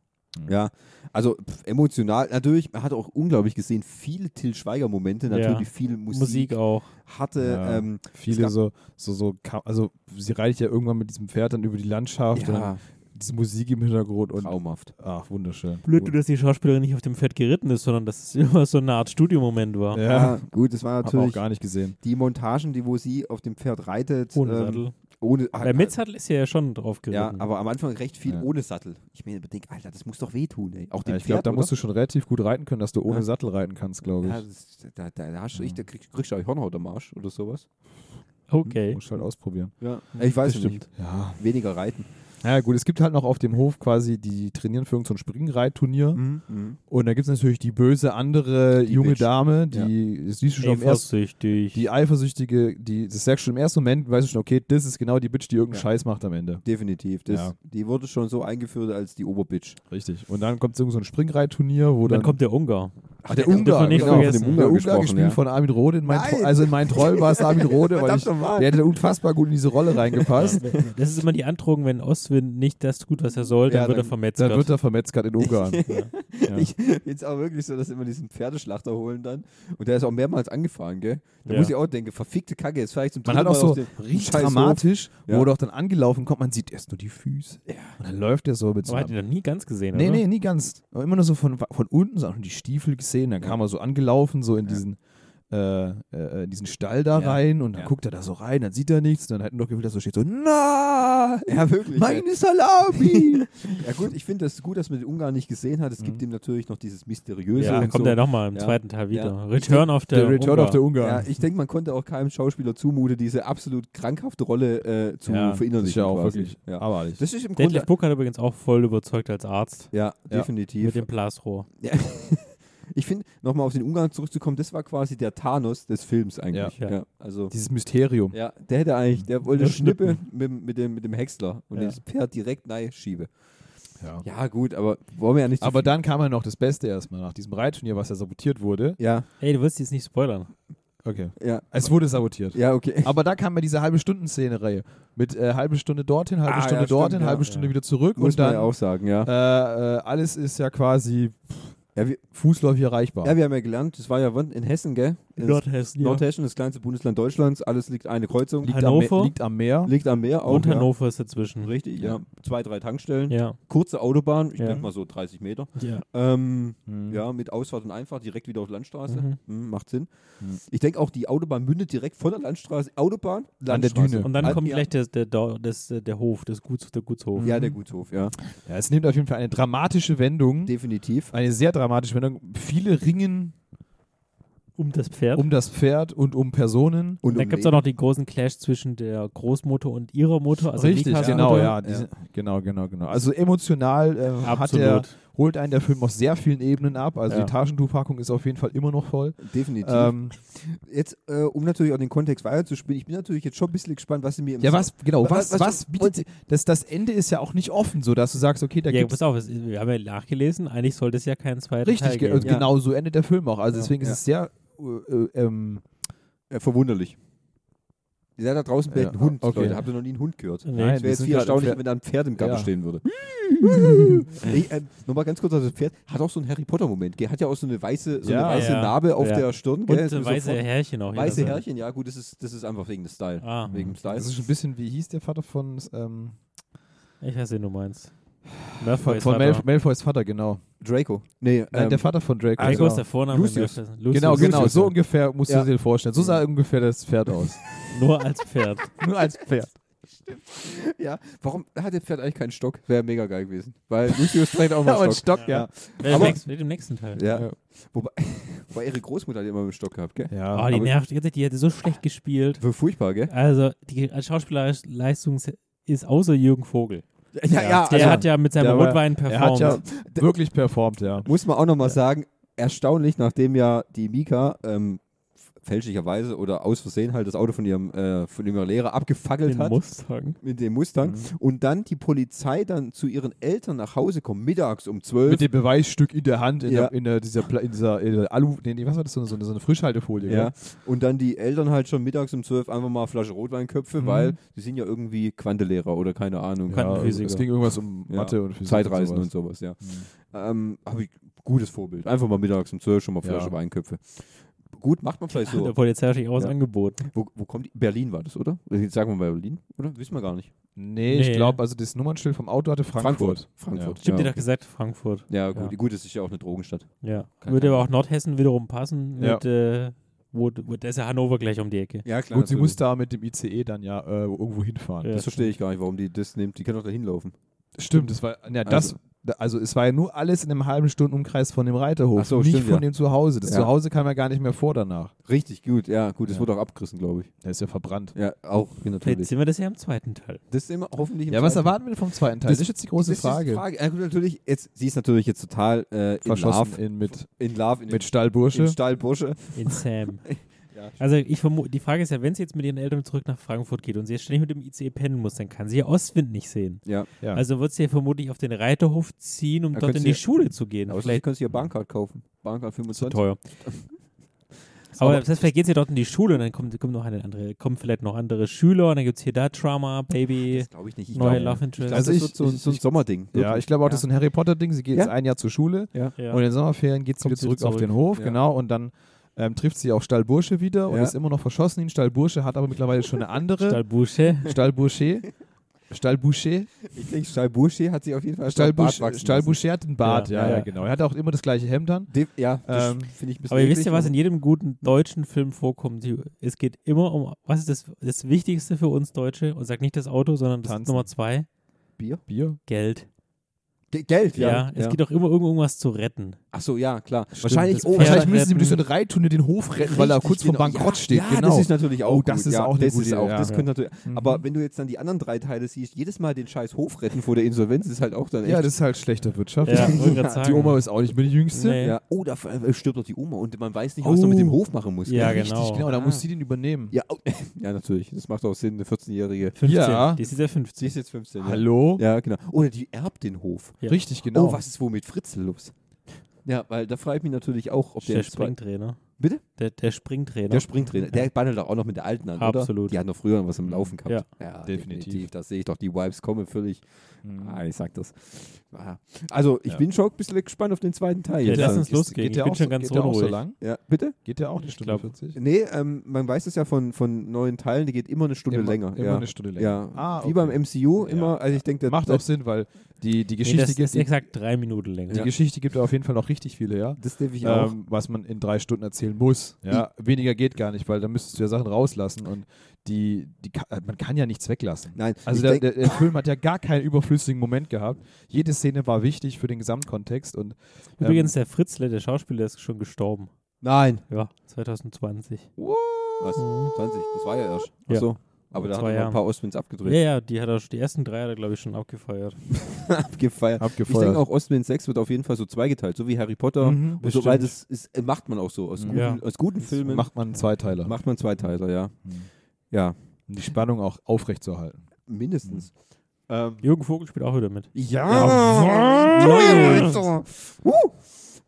Ja, also pf, emotional, natürlich, man hat auch unglaublich gesehen, viele Till Schweiger-Momente, Ja. natürlich viel Musik, Musik auch. hatte, Ja. ähm, Viele so, so, so, also sie reitet ja irgendwann mit diesem Pferd dann über die Landschaft und ja, dann diese Musik im Hintergrund und traumhaft. ach, wunderschön. Blöd, dass die Schauspielerin nicht auf dem Pferd geritten ist, sondern dass es immer so eine Art Studiomoment war. Ja, Ja, gut, das war hab auch natürlich gar nicht gesehen. die Montagen, die wo sie auf dem Pferd reitet. Ohne ähm, Sattel. Ohne, Bei mit Sattel ist sie ja schon drauf Ja, geritten. aber am Anfang recht viel Ja. ohne Sattel. Ich mir denke, Alter, das muss doch wehtun, ey. Auch dem Ja, ich glaube, da oder? musst du schon relativ gut reiten können, dass du ohne Ja. Sattel reiten kannst, glaube ich. Ja, das, da, da, da hast du, ich, da krieg, kriegst du auch Hornhaut am Arsch oder sowas. okay. Musst du halt ausprobieren. Ja, ich weiß Das es nicht. Ja. Weniger reiten. Ja, gut, es gibt halt noch auf dem Hof quasi, die trainieren für so ein Springreitturnier. Mhm. Und da gibt es natürlich die böse andere Die junge Bitch. Dame, die, das siehst du schon im ersten, Eifersüchtig. die eifersüchtige, die, das sagst du schon im ersten Moment, weißt du schon, okay, das ist genau die Bitch, die irgendeinen Ja. Scheiß macht am Ende. Definitiv. Das, Ja. Die wurde schon so eingeführt als die Oberbitch. Richtig. Und dann kommt so ein Springreitturnier, wo dann dann kommt der Ungar. Ach, der Ungar, nicht genau, vergessen. der Ungar Ungar, gesprochen, gespielt ja. von Armin Rohde. In mein also in meinen Träumen war es Armin Rohde, weil ich, der hätte unfassbar gut in diese Rolle reingepasst. Das ist immer die Androhung, wenn Ostwind nicht das tut, was er soll, dann Ja, wird er vermetzgert. Dann wird er vermetzgert in Ungarn. ja. Ich, jetzt auch wirklich so, dass sie immer diesen Pferdeschlachter holen dann. Und der ist auch mehrmals angefahren, gell? Da Ja. muss ich auch denken, verfickte Kacke, jetzt fahre ich zum Man hat auch so richtig dramatisch, Ja. wo doch dann angelaufen kommt, man sieht erst nur die Füße. Und dann läuft er so mit so Aber hat ihn noch nie ganz gesehen, Nee, oder? nee, nie ganz. Aber immer nur so von, von unten, so die Stiefel gesehen. Dann kam er so angelaufen, so in diesen, äh, äh, diesen Stall da Ja. rein und dann Ja. guckt er da so rein, dann sieht er nichts. Dann hat er noch gefühlt, dass so steht so, na, Ja, wirklich. meine Salami. Ja gut, ich finde das gut, dass man den Ungarn nicht gesehen hat. Es gibt ihm natürlich noch dieses Mysteriöse. Ja, dann kommt so. er nochmal im Ja. zweiten Teil wieder. Ja. Return of the der Return Ungar. of the Ja, Ungarn. ich denke, man konnte auch keinem Schauspieler zumuten, diese absolut krankhafte Rolle äh, zu Ja, das verinnerlichen. ist ja auch quasi. wirklich Ja. abartig. Das ist im Grunde. Book hat übrigens auch voll überzeugt als Arzt Ja, Ja. definitiv. mit dem Blasrohr. Ja. Ich finde, nochmal auf den Ungarn zurückzukommen, das war quasi der Thanos des Films eigentlich. Ja. Ja. also, Dieses Mysterium. ja, der hätte eigentlich, der wollte Ja, Schnippe mit, mit, dem, mit dem Häcksler und Ja. das Pferd direkt nein schiebe. Ja. Ja, gut, aber wollen wir ja nicht zu Aber dann kam ja noch das Beste erstmal nach diesem Reitturnier, was ja sabotiert wurde. Ja, Ey, du wirst jetzt nicht spoilern. Okay. ja. Es wurde sabotiert. Ja, okay. Aber da kam ja diese halbe Stunden-Szene-Reihe. Mit äh, halbe Stunde dorthin, halbe Ah, Stunde ja, dorthin, stimmt, ja. halbe Stunde Ja. wieder zurück. Muss und man dann ja auch sagen, ja. Äh, äh, alles ist ja quasi Ja, wir, fußläufig erreichbar. ja, wir haben ja gelernt, das war ja in Hessen, gell? Nordhessen, ja. Nordhessen, das kleinste Bundesland Deutschlands, alles liegt eine Kreuzung, liegt, am, Hannover? Me- liegt am Meer. liegt am Meer auch. Und ja. Hannover ist dazwischen. Richtig, ja. Zwei, drei Tankstellen, Ja. kurze Autobahn, ich Ja. denke mal so 30 Meter. ja. Ähm, Mhm. Ja, mit Ausfahrt und Einfahrt direkt wieder auf Landstraße. Mhm. Mhm, macht Sinn. Mhm. Ich denke auch, die Autobahn mündet direkt von der Landstraße, Autobahn, An der Landstraße. Düne. Und dann kommt ja. gleich der, der, der, das, der Hof, das Guts, der Gutshof. Ja, der Gutshof, ja. Ja, es nimmt auf jeden Fall eine dramatische Wendung. Definitiv. Eine sehr dramatische Wendung. Viele ringen Um das Pferd. um das Pferd und um Personen. Und dann um gibt es auch noch den großen Clash zwischen der Großmutter und ihrer Mutter. Also Richtig, Mikas genau, Mutter. ja, diese, Genau, genau, genau. Also emotional äh, hat Absolut. er holt einen der Film auf sehr vielen Ebenen ab. Also Ja. die Taschentuchpackung ist auf jeden Fall immer noch voll. Definitiv. Ähm, jetzt, äh, um natürlich auch den Kontext weiterzuspielen, ich bin natürlich jetzt schon ein bisschen gespannt, was sie mir im ja, was, genau, was, was- was, bietet das, das Ende ist ja auch nicht offen, so dass du sagst, okay, da Ja, gibt's pass auf, es- wir haben ja nachgelesen, eigentlich sollte es ja keinen zweiten richtig, Teil ge geben. Ja. genau so endet der Film auch. Also Ja. deswegen ist Ja. es sehr äh, äh, ähm, äh, verwunderlich. Ja, da draußen bellt ein Ja, Hund, okay. Leute. Habt ihr noch nie einen Hund gehört? Nee. Nein, Es wäre jetzt viel gerade erstaunlicher, im wenn da ein Pferd im Garten Ja. stehen würde. ich, äh, Nochmal ganz kurz, also das Pferd hat auch so einen Harry Potter-Moment. gell? Hat ja auch so eine weiße, so Ja. eine weiße Ja. Narbe auf Ja. der Stirn. Und Gell? mir weiße sofort- Härchen auch. Weiße jeder Härchen, ja gut, das ist, das ist einfach wegen des Style. Ah. Wegen Style. das ist ein bisschen, wie hieß der Vater von ähm, so. Ich weiß, wen du meinst. Malfoys von Vater. Malf Malfoys Vater, genau. Draco. Nee, Nein, ähm, der Vater von Draco. Draco genau. ist der Vorname. Lucius. Lucius. Genau, genau, so ja. ungefähr musst Ja. du dir vorstellen. So sah ungefähr das Pferd aus. Nur als Pferd. Nur als Pferd. ja, warum hat das Pferd eigentlich keinen Stock? Wäre mega geil gewesen. Weil Lucius trägt auch mal Ja, einen ein Stock. Stock, ja. Mit dem Aber- nächsten- mit dem nächsten Teil. Ja. Ja. Wobei, wobei ihre Großmutter hat immer einen Stock gehabt, gell? Ja, Oh, die aber- nervt. Die hätte so schlecht gespielt. Furchtbar, gell? Also, die Schauspielerleistung ist außer Jürgen Vogel. Ja, ja, Der also, hat ja mit seinem Rotwein er hat ja performt. wirklich performt, ja. muss man auch nochmal sagen, erstaunlich, nachdem ja die Mika ähm, fälschlicherweise oder aus Versehen halt das Auto von ihrem, äh, von ihrem Lehrer abgefackelt Den hat. Mustang. Mit dem Mustang. Mhm. Und dann die Polizei dann zu ihren Eltern nach Hause kommt, mittags um 12 Mit dem Beweisstück in der Hand, in, Ja. der, in, der, dieser, Pla- in dieser in der Alu, nee, was war das, so eine, so eine, Frischhaltefolie, Ja. gell? Und dann die Eltern halt schon mittags um 12 einfach mal Flasche Rotweinköpfe, Mhm. weil die sind ja irgendwie Quantelehrer oder keine Ahnung. Ja, Quantenphysiker. es ging irgendwas um Ja. Mathe und Physik Zeitreisen und sowas. sowas, ja. Mhm. Ähm, Habe ich gutes Vorbild. Einfach mal mittags um 12 schon mal Flasche Ja. Gut, macht man vielleicht Der so. Polizei hat sich auch was Ja. angeboten. Wo, wo kommt die? Berlin war das, oder? Jetzt sagen wir mal Berlin, oder? Wissen wir gar nicht. Nee, ich Nee. glaube, also das Nummernschild vom Auto hatte Frankfurt. Frankfurt. Stimmt, ja. dir doch gesagt, Frankfurt. Ja, gut, Ja. gut, das ist ja auch eine Drogenstadt. Ja. Keine Würde aber auch Nordhessen wiederum passen. Ja. Mit, äh, wo, wo, da ist ja Hannover gleich um die Ecke. Ja, klar. Gut, sie muss da mit dem ICE dann ja äh, irgendwo hinfahren. Ja. Das verstehe ich gar nicht, warum die das nimmt. Die kann doch da hinlaufen. Stimmt, das war, ja, das, Also- also es war ja nur alles in einem halben Stundenumkreis von dem Reiterhof, Ach so, nicht stimmt, von ja. dem Zuhause. Das Ja. Zuhause kam ja gar nicht mehr vor danach. Richtig, gut, ja, gut, das Ja. wurde auch abgerissen, glaube ich. Der ist ja verbrannt. Ja, auch Jetzt natürlich. sind wir das ja im zweiten Teil. Das ist immer hoffentlich im Ja, was erwarten wir denn vom zweiten Teil? Das, ist jetzt die große das ist die Frage. Frage. Ja, gut, natürlich, jetzt, sie ist natürlich jetzt total äh, in Verschossen Love. in, mit, In Love, in, mit Stallbursche. in Stallbursche. In Sam. Ja. Also ich vermute, die Frage ist ja, wenn sie jetzt mit ihren Eltern zurück nach Frankfurt geht und sie jetzt ständig mit dem ICE pennen muss, dann kann sie ja Ostwind nicht sehen. Ja, Ja. Also wird sie ja vermutlich auf den Reiterhof ziehen, um Da dort in sie die ja- Schule zu gehen. aber vielleicht kannst du ja Bahncard kaufen. Bahncard zu 25. teuer. Aber das heißt, vielleicht geht sie dort in die Schule und dann kommt, kommt noch eine andere, kommen vielleicht noch andere Schüler und dann gibt es hier da Trauma, Baby, glaube ich nicht. Ich neue glaube, Love Interest. glaub, Also das ich- wird so, ein- ich- so ein Sommerding. Ja, wirklich. ich glaube auch, das ist so ein Harry Potter-Ding. Sie geht Ja. jetzt ein Jahr zur Schule Ja. ja. und in den Sommerferien geht sie wieder sie zurück, zurück. auf den Hof, Ja. genau, und dann ähm, trifft sie auch Stallbursche wieder und Ja. ist immer noch verschossen in Stallbursche, hat aber mittlerweile schon eine andere. Stallbusche. Stallbursche. Stallbursche. Ich denke, Stallbursche hat sich auf jeden Fall wachsen Stallbursche hat den Bart, Ja, ja, ja, ja. genau. Er hat auch immer das gleiche Hemd an. De ja, Ähm, finde ich ein bisschen Aber ihr wisst ja, was in jedem guten deutschen Film vorkommt. Es geht immer um, was ist das, das Wichtigste für uns Deutsche? Und sag nicht das Auto, sondern das Tanzen. Nummer zwei, Bier? Bier. Geld. Ge Geld, Ja, ja. es geht doch immer irgend- irgendwas zu retten. Ach so, ja, klar. Stimmt, wahrscheinlich, oh, Wahrscheinlich müssen sie durch so eine Reittunde den Hof retten, weil er Richtig, kurz vor genau. Bankrott ja, steht. Ja, genau. das ist natürlich auch Oh, das gut. ist ja, auch das ist auch, das ja. könnte natürlich, Mhm. Aber wenn du jetzt dann die anderen drei Teile siehst, jedes Mal den scheiß Hof retten vor der Insolvenz ist halt auch dann echt. ja, das ist halt schlechte Wirtschaft. Ja. Die Oma ist auch nicht mehr die Jüngste. Nee. ja. Oh, da stirbt doch die Oma und man weiß nicht, was man mit dem Oh. Hof machen muss. Ja, genau. Richtig, genau. Da Ah. muss sie den übernehmen. Ja, oh, ja, natürlich. Das macht auch Sinn, eine 14-Jährige. 15. Ja. Die ist ja 15. Sie ist jetzt 15. Ja. Hallo? Ja, genau. Oder die erbt den Hof. Ja. Richtig, genau. Oh, was ist wohl mit Fritzl los? Ja, weil da frage ich mich natürlich auch, ob der, Der Springtrainer. Bitte? Der, der Springtrainer. Der Springtrainer, der bandelt doch auch noch mit der alten an, Absolut. oder? Die hat noch früher was im Laufen gehabt. Ja, Definitiv. Da sehe ich doch die Vibes kommen völlig. Mhm. Ah, ich sag das. Ah. Also, ich Ja. bin schon ein bisschen gespannt auf den zweiten Teil. Ja, jetzt. lass uns Ist- losgehen. Geht Ich der bin auch schon so- ganz geht der auch so unruhig. lang? ja, bitte? Geht der auch eine Stunde glaub- 40? Nee, ähm, man weiß es ja von, von neuen Teilen, die geht immer eine Stunde Immer- länger. Immer ja. eine Stunde länger. Ja, Ah, wie okay. beim MCU Ja. immer. Also ich denke, Macht auch Sinn, weil die, die Nee, Geschichte das gibt ist exakt drei Minuten länger. Die Geschichte gibt auf jeden Fall noch richtig viele, ja. Das darf ich auch. Ähm, was man in drei Stunden erzählen muss. Ja, weniger geht gar nicht, weil da müsstest du ja Sachen rauslassen und die, die man kann ja nichts weglassen. Nein, Also der, der, der Film hat ja gar keinen überflüssigen Moment gehabt. Jede Szene war wichtig für den Gesamtkontext und ähm, Übrigens, der Fritzle, der Schauspieler, ist schon gestorben. Nein. Ja, 2020. Was? Mhm. 20, das war ja erst. Ja. Aber da hat er noch ein paar Ostwinds abgedreht. Ja, ja, die hat er, die ersten drei hat er, glaube ich, schon abgefeiert. abgefeiert. Ich Abgefeuert. denke auch, Ostwind 6 wird auf jeden Fall so zweigeteilt, so wie Harry Potter. Mhm, und so, weil bestimmt. das ist, äh, macht man auch so. Aus, guten, Ja. aus guten Filmen Macht man Zweiteiler. macht man Zweiteiler, ja. Mhm. Ja, Um die Spannung auch aufrechtzuerhalten. mindestens. Ähm, Jürgen Vogel spielt auch wieder mit. ja, Jawohl. Leute. Uh.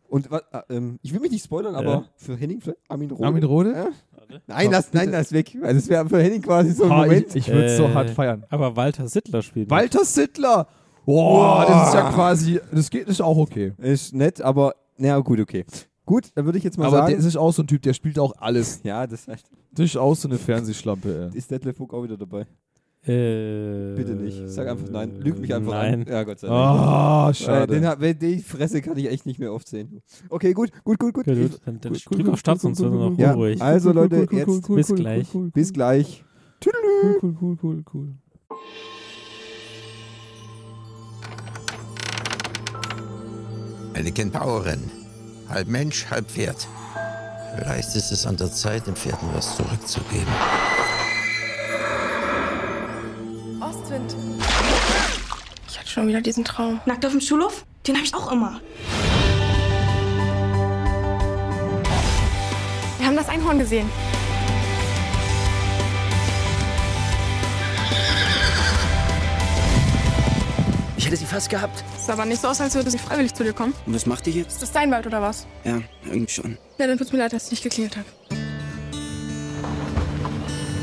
Und äh, ähm, ich will mich nicht spoilern, aber Ja. für Henning vielleicht Armin Rode. Armin Rode? Ja? Nein, das, nein, das weg. Weil das wäre für Henning quasi so ein Ah, Moment. ich ich würde es so Äh, hart feiern. Aber Walter Sittler spielt mit. Walter Sittler! Boah, das ist ja quasi, das geht, ist auch okay. Ist nett, aber na gut, okay. Gut, dann würde ich jetzt mal Aber sagen. der ist auch so ein Typ, der spielt auch alles. ja, das heißt, Das ist auch so eine Fernsehschlampe, ey. ist Detlef Book auch wieder dabei. Äh, Bitte nicht. Sag einfach nein. Lüg mich einfach nein. an. Ja, Gott sei Dank. Ah, Äh, schade. den, hat- die Fresse kann ich echt nicht mehr oft sehen. Okay, gut, gut, gut, gut. Ja, gut, dann, dann Gut, drück gut, auf Start, sonst sind wir noch Ja, unruhig. also Leute, jetzt Bis gleich. bis gleich. Cool, cool, cool, cool, cool. Eine Kentaurin. Halb Mensch, halb Pferd. Vielleicht ist es an der Zeit, den Pferden was zurückzugeben. Schon wieder diesen Traum. Nackt auf dem Schulhof? Den habe ich auch immer. Wir haben das Einhorn gesehen. Ich hätte sie fast gehabt. Sah aber nicht so aus, als würde sie freiwillig zu dir kommen. Und was macht die jetzt? Ist das dein Wald oder was? Ja, irgendwie schon. Ja, dann tut's mir leid, dass ich nicht geklingelt habe.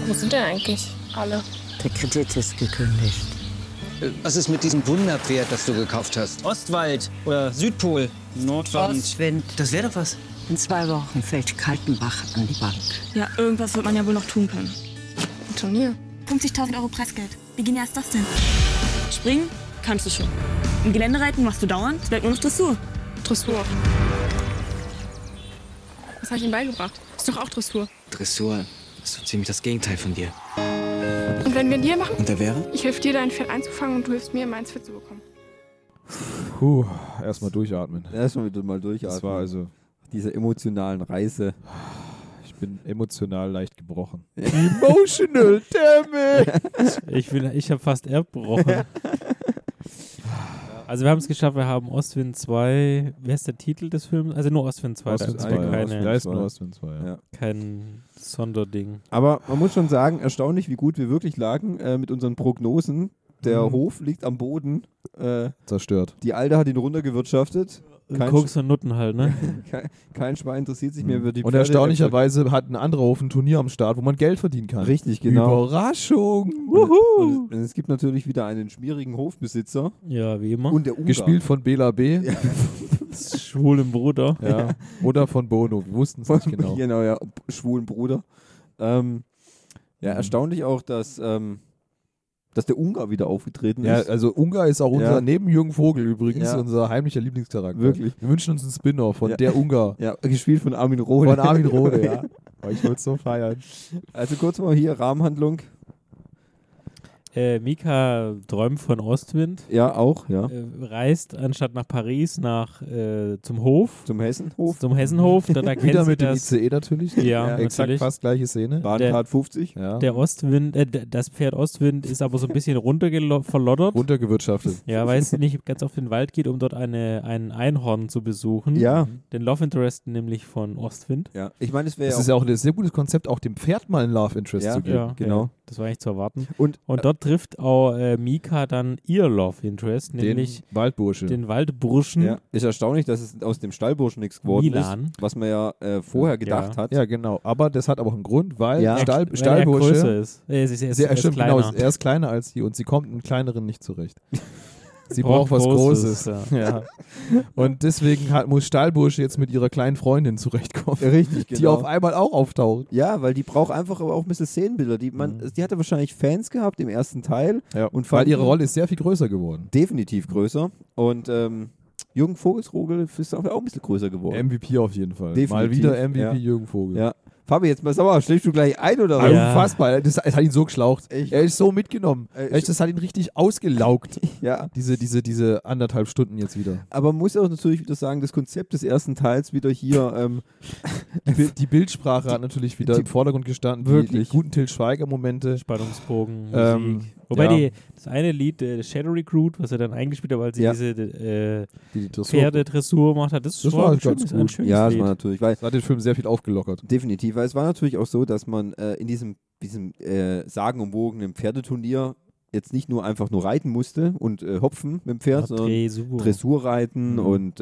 Wo sind denn eigentlich alle? Der Kredit ist gekündigt. Was ist mit diesem Wunderpferd, das du gekauft hast? Ostwald oder Südpol? Nordwand? Ostwind. Das wäre doch was. In zwei Wochen fällt Kaltenbach an die Bank. Ja, irgendwas wird man ja wohl noch tun können. Ein Turnier. 50.000 Euro Preisgeld. Wie genial ist das denn? Springen kannst du schon. Im Gelände reiten machst du dauernd. Es bleibt nur noch Dressur. Dressur. Was habe ich ihm beigebracht? Ist doch auch Dressur. Dressur. Das ist so ziemlich das Gegenteil von dir. Und wenn wir einen Deal machen? Und der wäre? Ich helfe dir, dein Pferd einzufangen und du hilfst mir, meins fit zu bekommen. Puh, erstmal durchatmen. Erstmal wieder mal durchatmen. Das war also, Diese emotionalen Reise. ich bin emotional leicht gebrochen. Emotional, damn it! Ich, bin- ich habe fast erbrochen. Also wir haben es geschafft, wir haben Ostwind 2. Wer ist der Titel des Films? Also nur Ostwind 2. Ostwind da 2, ist ja. keine, Ja, ist zwei. nur Ostwind 2, ja. Ja. kein Sonderding. Aber man muss schon sagen, erstaunlich, wie gut wir wirklich lagen äh, mit unseren Prognosen. Der Mhm. Hof liegt am Boden. Äh, Zerstört. die Alte hat ihn runtergewirtschaftet. Kein, Koks und Nutten halt, ne? kein, kein Schwein interessiert sich mehr für die Und Pferde. erstaunlicherweise hat ein anderer Hof ein Turnier am Start, wo man Geld verdienen kann. Richtig, genau. Überraschung! Und, und es gibt natürlich wieder einen schmierigen Hofbesitzer Ja, wie immer. und der Ungar. Gespielt von Bela B. Schwulen Bruder. Ja. Oder von Bono. Wir wussten es nicht genau. genau, ja, schwulen Bruder. Ähm, ja, Mhm. erstaunlich auch, dass, ähm, dass der Ungar wieder aufgetreten Ja, ist. also Ungar ist auch unser, Ja. neben Jürgen Vogel übrigens, Ja. unser heimlicher Lieblingscharakter. Wirklich. Wir wünschen uns einen Spin-off von der Ungar. Ja, gespielt von Armin Rohde. Von Armin Rohde, ja. Oh, ich wollte es so feiern. Also kurz mal hier, Rahmenhandlung. Äh, Mika träumt von Ostwind. Ja, auch, ja. Äh, reist anstatt nach Paris nach äh, zum Hof, Zum Hessenhof. zum Hessenhof. Dort erkennt Wieder mit dem das, ICE natürlich. Ja, Exakt natürlich. fast gleiche Szene. Bahncard 50. Ja. Der Ostwind, äh, das Pferd Ostwind ist aber so ein bisschen runterverloddert. Runtergewirtschaftet. Ja, weil es nicht ganz auf den Wald geht, um dort eine, ein Einhorn zu besuchen. Ja. Den Love Interest nämlich von Ostwind. Ja, ich meine, es wäre Das ja ist ja auch ein sehr gutes Konzept, auch dem Pferd mal ein Love Interest Ja. zu geben. Ja, genau. Ja, das war nicht zu erwarten. Und, Und dort trifft auch äh, Mika dann ihr Love Interest, nämlich Den Waldbursche. den Waldburschen. ja, ist erstaunlich, dass es aus dem Stallburschen nichts geworden Milan. ist, was man ja äh, vorher gedacht Ja. hat. ja, genau. Aber das hat aber auch einen Grund, weil Ja. Stall, Weil er Stallbursche größer ist. Sie ist, er ist, sehr, er ist kleiner. genau, er ist kleiner als sie und sie kommt mit kleineren nicht zurecht. Sie Braucht braucht was Großes, Großes. Ja. Und deswegen hat, muss Stallbursche jetzt mit ihrer kleinen Freundin zurechtkommen, Richtig, die genau. auf einmal auch auftaucht. Ja, weil die braucht einfach aber auch ein bisschen Szenenbilder. Die, man, Mhm. die hatte wahrscheinlich Fans gehabt im ersten Teil. Ja. Und weil ihre Rolle ist sehr viel größer geworden. Definitiv größer. Und ähm, Jürgen Vogelsrogel ist auch ein bisschen größer geworden. MVP auf jeden Fall. Mal Definitiv, wieder MVP ja. Jürgen Vogel. Ja, Fabi, jetzt mal sag mal, schläfst du gleich ein oder was? Ja. Unfassbar. Das, das hat ihn so geschlaucht. Echt? Er ist so mitgenommen. Äh, Echt, das hat ihn richtig ausgelaugt. Ja. Diese, diese, diese anderthalb Stunden jetzt wieder. Aber man muss auch natürlich wieder sagen, das Konzept des ersten Teils wieder hier, ähm, Die, die Bildsprache hat natürlich wieder Die- im Vordergrund gestanden. Die, Wirklich. die guten Till Schweiger-Momente. Spannungsbogen, Ähm, Musik. Wobei ja. die, das eine Lied, äh, Shadow Recruit, was er dann eingespielt hat, weil sie Ja. diese äh, Die, die Dressur- Pferdedressur gemacht hat, das, Das war war ein ganz schönes, gut. ein schönes ja, das Lied. war natürlich, weil Das hat den Film sehr viel aufgelockert. definitiv, weil es war natürlich auch so, dass man äh, in diesem, diesem äh, sagenumwogenen Pferdeturnier jetzt nicht nur einfach nur reiten musste und äh, hopfen mit dem Pferd, sondern Dressur. Dressurreiten Mhm. und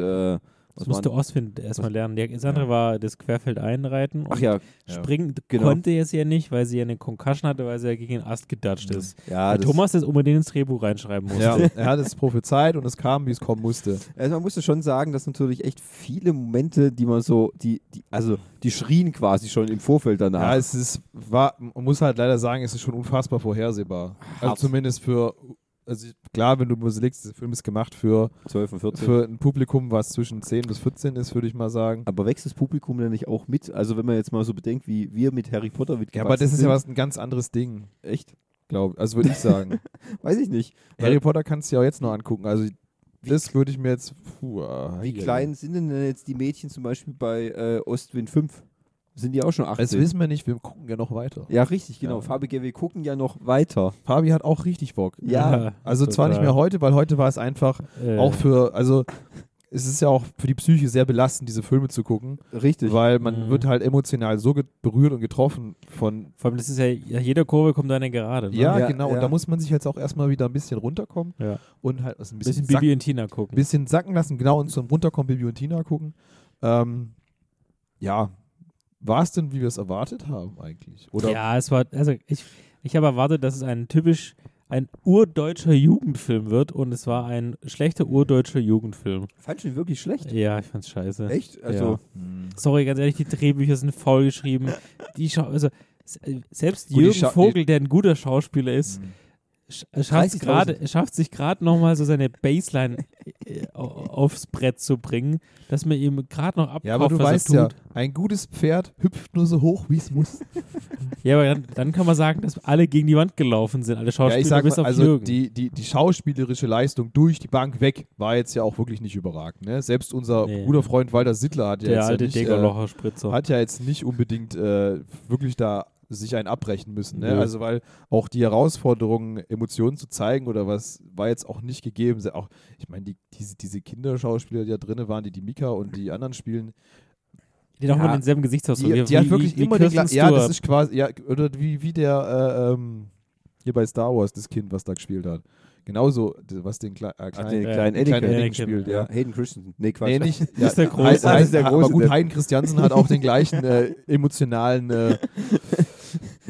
Das musste Ostwind erstmal lernen. Der- Das andere war das Querfeld einreiten. Ach und ja, Springen genau. konnte er es ja nicht, weil sie ja eine Concussion hatte, weil sie ja gegen den Ast gedatscht ist. ja, Weil das, Thomas das unbedingt ins Drehbuch reinschreiben musste. Ja, er hat es prophezeit und es kam, wie es kommen musste. Also man musste schon sagen, dass natürlich echt viele Momente, die man so, die, die, also die schrien quasi schon im Vorfeld danach. Ja, es ist, war, man muss halt leider sagen, es ist schon unfassbar vorhersehbar. Also zumindest für, also klar, wenn du überlegst, der Film ist gemacht für, 12 und 14. für ein Publikum, was zwischen 10 bis 14 ist, würde ich mal sagen. aber wächst das Publikum denn nicht auch mit? Also wenn man jetzt mal so bedenkt, wie wir mit Harry Potter mitgewachsen Ja, aber das ist sind. ja was ein ganz anderes Ding, Echt? glaube ich. Also würde ich sagen. Weiß ich nicht. Harry Potter kannst du ja auch jetzt noch angucken. Also das würde ich mir jetzt. Puh, ah, Wie ja, klein sind denn jetzt die Mädchen zum Beispiel bei äh, Ostwind 5? Sind die auch schon 18? Das wissen wir nicht, wir gucken ja noch weiter. ja, richtig, genau. Ja. Farbige, wir gucken ja noch weiter. Fabi hat auch richtig Bock. Ja, Also zwar nicht total. mehr heute, weil heute war es einfach Äh, auch für, also es ist ja auch für die Psyche sehr belastend, diese Filme zu gucken, Richtig. weil man Mhm. wird halt emotional so berührt und getroffen von, Vor allem, das ist ja, ja jeder Kurve kommt da eine Gerade. Ne? ja, Ja, genau, ja. und da muss man sich jetzt auch erstmal wieder ein bisschen runterkommen Ja. und halt also ein Ein bisschen, bisschen Bibi und Tina gucken. bisschen sacken lassen, genau, und zum Runterkommen Bibi und Tina gucken. Ähm, ja, war es denn, wie wir es erwartet haben eigentlich? Oder Ja, es war, also ich, ich habe erwartet, dass es ein typisch, ein urdeutscher Jugendfilm wird und es war ein schlechter urdeutscher Jugendfilm. Fand ich ihn wirklich schlecht. Ja, ich fand's scheiße. Echt? Also, Hm. Sorry, ganz ehrlich, die Drehbücher sind faul geschrieben. Die Schau also selbst Jürgen Vogel, der ein guter Schauspieler ist, Hm. Er schafft 30.000. gerade, er schafft sich gerade nochmal so seine Baseline äh, au- aufs Brett zu bringen, dass man ihm gerade noch abkauft, Ja, aber du was weißt er ja, tut. ein gutes Pferd hüpft nur so hoch, wie es muss. Ja, aber dann, dann kann man sagen, dass alle gegen die Wand gelaufen sind, alle Ja, Schauspieler ich sag bis mal, auf also Jürgen. die, die, die schauspielerische Leistung durch die Bank weg war jetzt ja auch wirklich nicht überragend. Ne? Selbst unser Nee. guter Freund Walter Sittler hat ja der jetzt alte ja nicht, äh, hat ja jetzt nicht unbedingt äh, wirklich da sich einen abbrechen müssen. Ne? Nö. Also weil auch die Herausforderung, Emotionen zu zeigen oder was, war jetzt auch nicht gegeben. Auch, ich meine, die, diese, diese Kinderschauspieler, die da drin waren, die die Mika und die anderen spielen, die haben ja, immer denselben Gesichtsausdruck. die, Wie- die hat wirklich wie immer den gleichen. Ja, das ist quasi, ja, oder wie, wie der äh, ähm, hier bei Star Wars, das Kind, was da gespielt hat. Genauso, was den Kle äh, kleinen, den äh, kleinen Anakin. kleinen Anakin spielt, ja. ja. Hayden Christensen. Nee, Quatsch. Nee, nicht. Das ist der große. Das ist der Hein- aber große gut. Hein Christiansen hat auch den gleichen äh, emotionalen,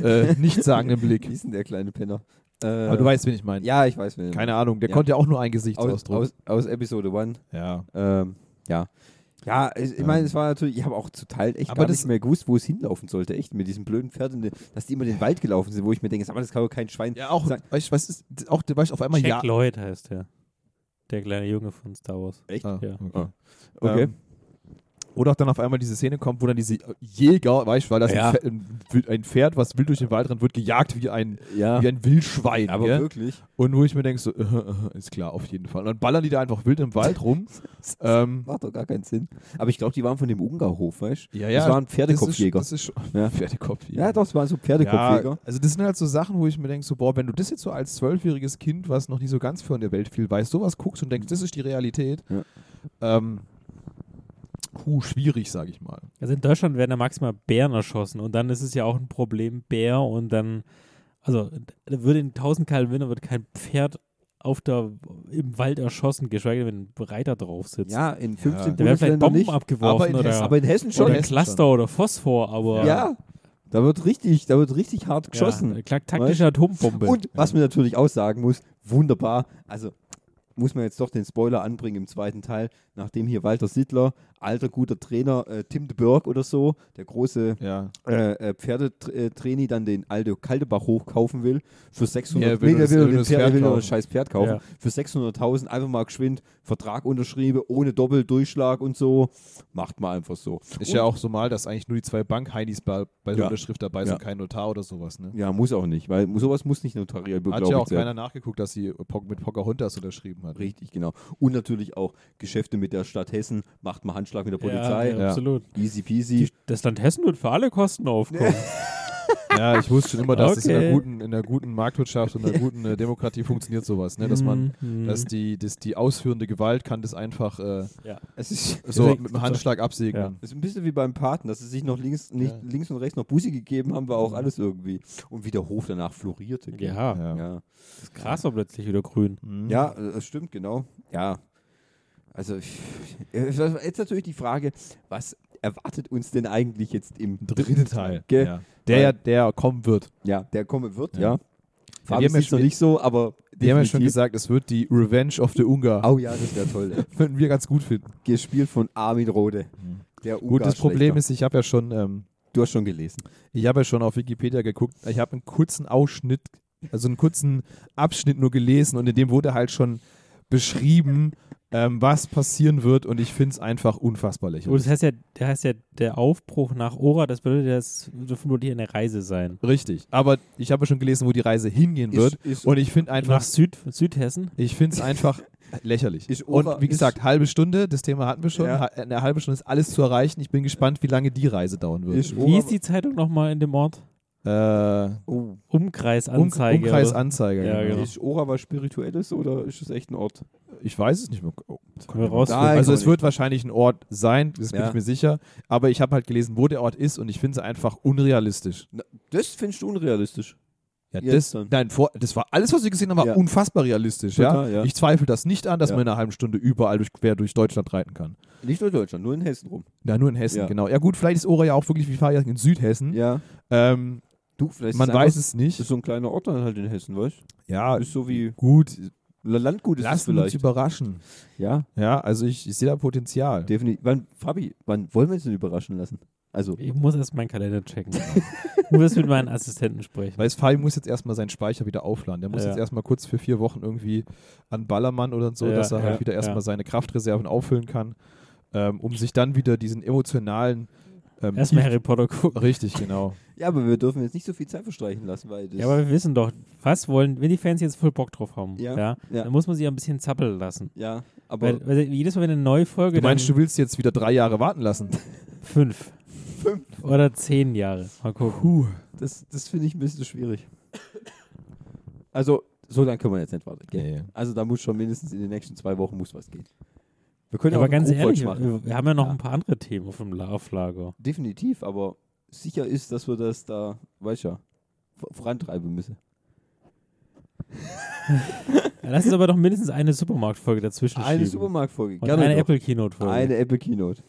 äh, nichtssagenden Wie Blick. ist denn der kleine Penner? Äh, Aber du weißt, wen ich meine. Ja, ich weiß, wen. Keine Ahnung, der Ja. konnte ja auch nur einen aus, Gesichtsausdruck. aus, aus Episode 1. ja. Ähm, ja. Ja, ich, ich meine, es war natürlich, ich habe auch zu Teil echt Aber gar das- nicht mehr gewusst, wo es hinlaufen sollte, echt, mit diesen blöden Pferden, dass die immer in den Wald gelaufen sind, wo ich mir denke, aber das kann doch kein Schwein Ja, auch, sagen. weißt du, was ist, auch, weißt, du, auf einmal Jack ja. Lloyd heißt der. Der kleine Junge von Star Wars. Echt? Ah, Ja. okay. Ah. Okay. Ähm, oder auch dann auf einmal diese Szene kommt, wo dann diese Jäger, weißt du, weil das Ja. ein, Pferd, ein, Pferd, was wild durch den Wald rennt, wird gejagt wie ein, Ja, wie ein Wildschwein. aber gell? wirklich. Und wo ich mir denke, so, ist klar, auf jeden Fall. Und dann ballern die da einfach wild im Wald rum. ähm, Macht doch gar keinen Sinn. Aber ich glaube, die waren von dem Ungarhof, weißt du? ja, Das waren Pferdekopfjäger. Das ist, das ist schon Ja. Pferdekopfjäger. Ja, doch, es waren so Pferdekopfjäger. Ja, also das sind halt so Sachen, wo ich mir denke, so, boah, wenn du das jetzt so als zwölfjähriges Kind, was noch nicht so ganz für in der Welt viel weiß, sowas guckst und denkst, das ist die Realität, Ja. ähm, puh, schwierig, sag ich mal. Also in Deutschland werden ja maximal Bären erschossen und dann ist es ja auch ein Problem, Bär und dann, also da würde in 1000 kalten Winter wird kein Pferd auf der, im Wald erschossen, geschweige denn, wenn ein Reiter drauf sitzt. Ja, in 15 Da da werden vielleicht Bomben nicht. abgeworfen Aber in oder, Hessen- Aber in Hessen schon. oder Hessen Cluster oder Phosphor, aber Ja, da wird richtig, da wird richtig hart geschossen. Ja, taktische Atombombe. Und was man natürlich auch sagen muss, wunderbar, also muss man jetzt doch den Spoiler anbringen im zweiten Teil, nachdem hier Walter Sittler, alter guter Trainer, äh, Tim de Burg oder so, der große Ja. äh, äh, Pferdetraini dann den Aldo Kaldebach hochkaufen will für 600 Ja, er will nee, nur der das- will er nur will den das Pferd, Pferd er will nur kaufen. das scheiß Pferd kaufen Ja. für 600.000 einfach mal geschwind Vertrag unterschrieben ohne Doppeldurchschlag und so macht man einfach so Ist und, ja auch so mal, dass eigentlich nur die zwei Bankheinis bei, bei der. Unterschrift dabei sind, kein Notar oder sowas. Ne? ja muss auch nicht weil sowas muss nicht notariell Hat ja beglaubigt auch werden keiner nachgeguckt, dass sie mit Pocahontas unterschrieben hat. richtig genau und natürlich auch Geschäfte mit der Stadt Hessen macht man Handschlag mit der Polizei Ja, Ja. absolut. easy peasy Die, das Land Hessen wird für alle Kosten aufkommen. Ja, ich wusste schon immer, dass es in Okay. einer guten, in einer guten Marktwirtschaft und einer guten äh, Demokratie funktioniert sowas, ne? Dass man, Mhm. dass die, dass die ausführende Gewalt kann das einfach äh, ja. es ist so mit dem Handschlag absegnen. Es ist ein bisschen wie beim Paten, dass sie sich noch links, nicht, Ja. links und rechts noch Bussi gegeben haben, war auch alles irgendwie. Und wie der Hof danach florierte. Ja, Ja. Ja, das Gras war plötzlich wieder grün. Mhm. ja äh, das stimmt, genau. Ja. Also, jetzt natürlich die Frage, was erwartet uns denn eigentlich jetzt im Dritten Teil. Gell? Ja. Der ja, der kommen wird. Ja, der kommen wird, Ja. ja. Ja, wir haben ja schon- nicht so, aber Die haben ja schon gesagt, es wird die Revenge of the Ungar. Oh ja, das wäre toll. ey. Würden wir ganz gut finden. Gespielt von Armin Rode. Der Gut, das Problem ist, ich habe ja schon, ähm, Du hast schon gelesen. ich habe ja schon auf Wikipedia geguckt. Ich habe einen kurzen Ausschnitt, also einen kurzen Abschnitt nur gelesen und in dem wurde halt schon beschrieben, ähm, was passieren wird und ich finde es einfach unfassbar Und lächerlich. das heißt ja, der heißt ja der Aufbruch nach Ora, das bedeutet, das wird vermutlich eine Reise sein. Richtig. Aber ich habe ja schon gelesen, wo die Reise hingehen wird Ist- ist- und ich finde einfach, Nach Süd, Südhessen? ich finde es einfach lächerlich. Ora- und wie gesagt, halbe Stunde, das Thema hatten wir schon. Ja. Eine halbe Stunde ist alles zu erreichen. Ich bin gespannt, wie lange die Reise dauern wird. Ist Wie ist die Zeitung nochmal in dem Ort? Äh, Oh. Umkreisanzeige. Umkreisanzeiger. Ja, genau. Ist Ora was Spirituelles oder ist es echt ein Ort? Ich weiß es nicht mehr. Oh, Können wir. Nein, also es wird wahrscheinlich ein Ort sein, das bin Ja. ich mir sicher. Aber ich habe halt gelesen, wo der Ort ist und ich finde es einfach unrealistisch. Na, das findest du unrealistisch. Ja, Jetzt das, nein, vor, das war alles, was wir gesehen haben, war Ja. unfassbar realistisch. Total, ja? ja. Ich zweifle das nicht an, dass Ja. man in einer halben Stunde überall durch, quer durch Deutschland reiten kann. Nicht nur in Deutschland, nur in Hessen rum. Ja, nur in Hessen, Ja. genau. Ja gut, vielleicht ist Ora ja auch wirklich wie Fahrjagd in Südhessen. Ja. Ähm, Du, vielleicht man ist weiß einfach- es nicht. Das ist so ein kleiner Ort dann halt in Hessen, weißt du? ja, Ist so wie gut. Landgut ist es Lassen wir uns vielleicht. überraschen. Ja, Ja, also ich, ich sehe da Potenzial. definitiv. Wann, Fabi, wann wollen wir uns denn überraschen lassen? Also, Ich muss erst meinen Kalender checken. ich muss mit meinen Assistenten sprechen. Weil es Fabi muss jetzt erstmal seinen Speicher wieder aufladen. Der muss Ja. jetzt erstmal kurz für vier Wochen irgendwie an Ballermann oder so, Ja, dass er ja, halt wieder erstmal ja. seine Kraftreserven auffüllen kann, ähm, um sich dann wieder diesen emotionalen ähm, Erstmal Harry Potter gucken. Richtig, genau. Ja, aber wir dürfen jetzt nicht so viel Zeit verstreichen lassen, weil das. Ja, aber wir wissen doch, was wollen, wenn die Fans jetzt voll Bock drauf haben, Ja, ja, ja. dann muss man sie ja ein bisschen zappeln lassen. ja, aber Weil, weil jedes Mal, wenn eine neue Folge, Du meinst, du willst jetzt wieder drei Jahre warten lassen? fünf. Oder zehn Jahre. Mal gucken. Puh. das, das finde ich ein bisschen schwierig. Also, so lange können wir jetzt nicht warten. Gell? Nee. Also, da muss schon mindestens in den nächsten zwei Wochen muss was gehen. Wir können Ja, ja, aber ganz ehrlich, machen. wir, wir haben ja noch Ja. ein paar andere Themen auf dem La- Auflager. Definitiv, aber sicher ist, dass wir das da, weißt ja, vor- vorantreiben müssen. Ja, lass uns aber doch mindestens eine Supermarktfolge dazwischen Eine. Supermarktfolge, gerne eine doch. Apple Keynote Folge. Eine Apple Keynote.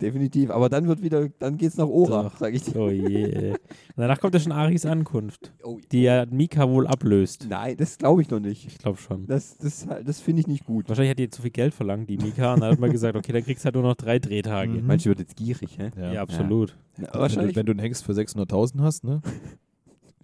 Definitiv, aber dann wird wieder, dann geht's nach Ora, sag ich dir. Oh je. Und danach kommt ja schon Aris Ankunft, Oh, die ja Mika wohl ablöst. Nein, das glaube ich noch nicht. Ich glaube schon. Das, das, das finde ich nicht gut. Wahrscheinlich hat die zu viel Geld verlangt, die Mika, und dann hat man gesagt, okay, dann kriegst du halt nur noch drei Drehtage. Mhm. Manche wird jetzt gierig, hä? Ja. Ja, absolut. Na, Wenn du, wahrscheinlich wenn du einen Hengst für 600.000 hast, ne?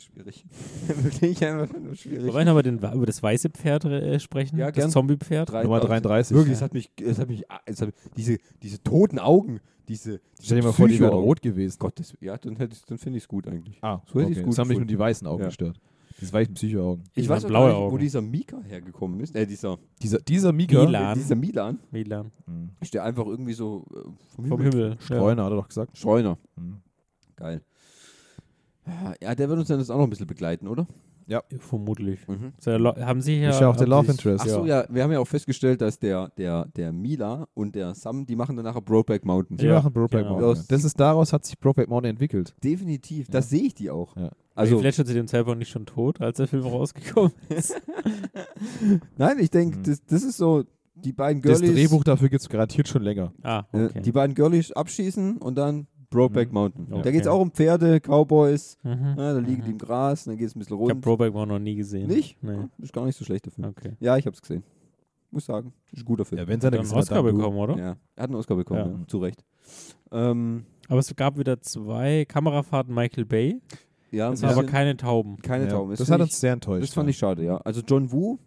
schwierig. Wirklich einfach nur schwierig. Wollen wir aber den, über das weiße Pferd äh, sprechen? Ja, das. Zombie-Pferd? Nummer 33. Wirklich, es hat mich, es hat mich, es hat, diese, diese toten Augen, diese, diese Stell dir mal vor, die wären rot gewesen. Gott, das, ja, dann, hätte ich- dann finde ich es gut eigentlich. Ah, So hätte okay. gut Das haben mich nur die weißen Augen Ja. gestört. Diese weißen Psycho-Augen. Ich Die weiß auch blaue nicht, wo Augen. dieser Mika hergekommen ist. Äh, dieser, Dieser, dieser Mika. Milan. äh, dieser Milan. Milan. Hm. Ist der einfach irgendwie so äh, vom, Vom Himmel. Himmel. Streuner, hat er doch gesagt. Streuner. Hm. Geil. Ja, der wird uns dann jetzt auch noch ein bisschen begleiten, oder? Ja. Vermutlich. Mhm. So, haben sie ja. Ist ja auch der Love Interest. Achso, ja. wir haben ja auch festgestellt, dass der, der, der Mila und der Sam, die machen dann nachher Brokeback Mountain. Die Ja, machen Brokeback genau. Mountain. Das ist daraus hat sich Brokeback Mountain entwickelt. Definitiv, das sehe ich die auch. Ja. Also, Also, Fletcher zu dem Zeitpunkt nicht schon tot, als der Film rausgekommen ist. nein, ich denke, Mhm. das, das ist so, die beiden Das Girlies, Drehbuch dafür gibt es garantiert schon länger. ah, äh, okay. die beiden Girlies abschießen und dann Brokeback Mhm. Mountain. Okay. Da geht es auch um Pferde, Cowboys, mhm. ja, da liegen mhm. die im Gras, dann geht es ein bisschen Ich habe rund. Brokeback Mountain noch nie gesehen. Nicht? Nee. Ist gar nicht so schlecht dafür. Okay. Ja, ich habe es gesehen. muss sagen. Ist ein guter Film. Ja, wenn Hat er einen Oscar bekommen, oder? Ja, er hat einen Oscar bekommen, Ja. ja. zu Recht. Ähm, Aber es gab wieder zwei Kamerafahrten Michael Bay. ja, Es aber keine Tauben. keine Ja, Tauben. das find hat uns sehr enttäuscht. Das fand ich schade, ja. Also John Woo,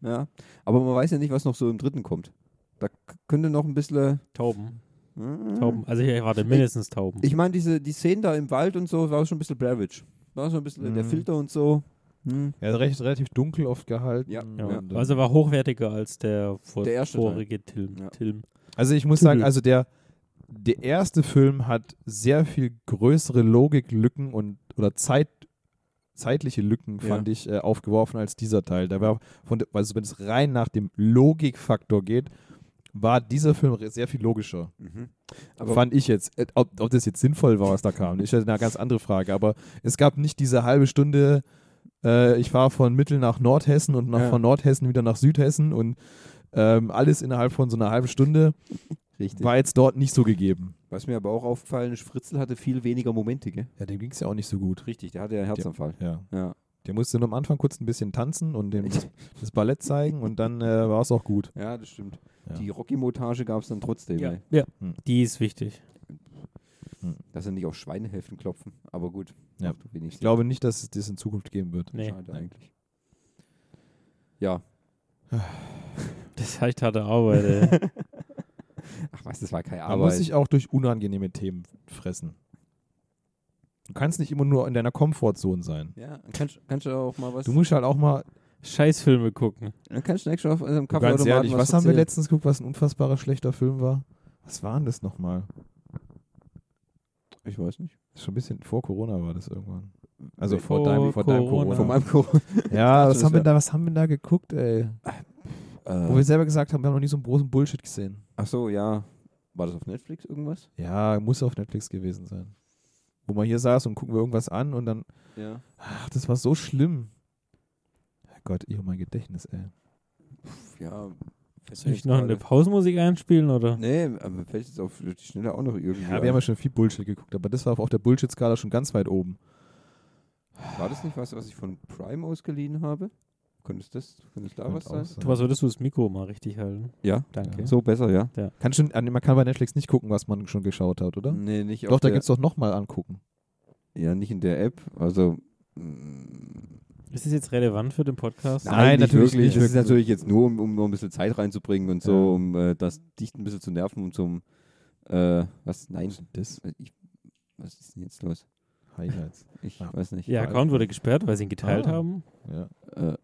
ja. Aber man weiß ja nicht, was noch so im dritten kommt. Da könnte noch ein bisschen. Tauben. Hm. Tauben. Also ich erwarte mindestens Tauben. Ich meine, diese die Szenen da im Wald und so, war schon ein bisschen Blair Witch. War so ein bisschen der Mhm. Filter und so. Hm. Ja, recht, relativ dunkel oft gehalten. Ja, ja. Und, Also war hochwertiger als der, vor, Der vorige Film. Ja. Also ich muss Tüdel. sagen, also der, der erste Film hat sehr viel größere Logiklücken und oder Zeit, zeitliche Lücken, Ja. fand ich, äh, aufgeworfen als dieser Teil. Da war von der, also wenn es rein nach dem Logikfaktor geht, war dieser Film sehr viel logischer. Aber fand ich jetzt. Äh, Ob, ob das jetzt sinnvoll war, was da kam, ist ja eine ganz andere Frage. Aber es gab nicht diese halbe Stunde, äh, ich fahre von Mittel nach Nordhessen und nach, Ja. von Nordhessen wieder nach Südhessen und ähm, alles innerhalb von so einer halben Stunde richtig. war jetzt dort nicht so gegeben. Was mir aber auch aufgefallen ist, Fritzl hatte viel weniger Momente, gell? Ja, dem ging es ja auch nicht so gut. Richtig, der hatte ja einen Herzanfall. Ja. Ja. Der musste nur am Anfang kurz ein bisschen tanzen und dem das, das Ballett zeigen und dann äh, war es auch gut. Ja, das stimmt. Ja. Die Rocky-Montage gab es dann trotzdem, Ja. ja. Hm. Die ist wichtig. Dass er nicht auf Schweinehälften klopfen. Aber gut. Ja. Ich glaube nicht, dass es das in Zukunft geben wird. Nee. Schade eigentlich. Ja. Das heißt harte Arbeit, ey. Ach was, das war keine Man Arbeit. muss sich auch durch unangenehme Themen fressen. Du kannst nicht immer nur in deiner Komfortzone sein. ja, kannst, kannst du auch mal was. Du musst halt auch mal, Scheißfilme gucken. dann kannst du nächstes Mal auf unserem ganz Kaffeeautomaten ehrlich, was, haben wir letztens geguckt, was ein unfassbarer schlechter Film war? Was war denn das nochmal? Ich weiß nicht. Schon ein bisschen vor Corona war das irgendwann. Also Vor vor, deinem, vor deinem Corona. Corona. Von meinem Corona. ja, was haben, wir da, was haben wir da geguckt, ey? Wo wir selber gesagt haben, wir haben noch nie so einen großen Bullshit gesehen. Ach so, ja. War das auf Netflix irgendwas? Ja, muss auf Netflix gewesen sein. Wo man hier saß und gucken wir irgendwas an und dann, Ja. ach, das war so schlimm. Gott, ich und mein Gedächtnis, ey. Ja. Soll ich noch eine Pausenmusik einspielen oder? Nee, aber fällt jetzt auf die Schnelle auch noch irgendwie. Ja, wir haben ja schon viel Bullshit geguckt, aber das war auf der Bullshit-Skala schon ganz weit oben. War das nicht was, was ich von Prime ausgeliehen habe? Könnte es das, könnte es da was sein? Thomas, würdest du das Mikro mal richtig halten? Ja. Danke. So besser, ja? Kann schon, an- man kann bei Netflix nicht gucken, was man schon geschaut hat, oder? Nee, nicht Doch, auf da der, gibt's doch nochmal angucken. Ja, nicht in der App. Also. mm, Ist das jetzt relevant für den Podcast? Nein, nicht natürlich wirklich. nicht. Das ist natürlich jetzt nur, um, um noch ein bisschen Zeit reinzubringen und so, Ja. um äh, das Dicht ein bisschen zu nerven und zum. Äh, was? Nein. Das Äh, Ich, was ist denn jetzt los? Highlights. Ich Ah. weiß nicht. Ihr Account wurde gesperrt, weil sie ihn geteilt Ah. haben. Ja. Äh,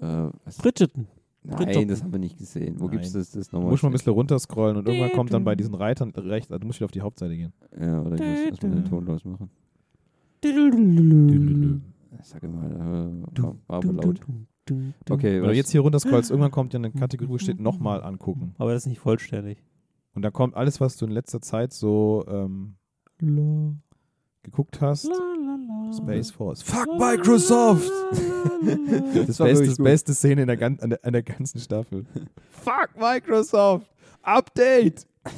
äh, was? Bridgerton. Nein, Bridgerton. das haben wir nicht gesehen. Wo Nein. gibt's das, das nochmal? musst mal ein bisschen runterscrollen und irgendwann kommt dann bei diesen Reitern rechts, also du musst wieder auf die Hauptseite gehen. Ja, oder ich muss erstmal den Ton losmachen. Sag mal, äh, war, war aber laut. Okay, Wenn du jetzt hier runterscrollst, irgendwann kommt ja eine Kategorie, wo steht nochmal angucken. Aber das ist nicht vollständig. Und da kommt alles, was du in letzter Zeit so ähm, geguckt hast. Space Force. Fuck Microsoft! Das war Beste, beste Szene in der, gan an der, an der ganzen Staffel. Fuck Microsoft! Update!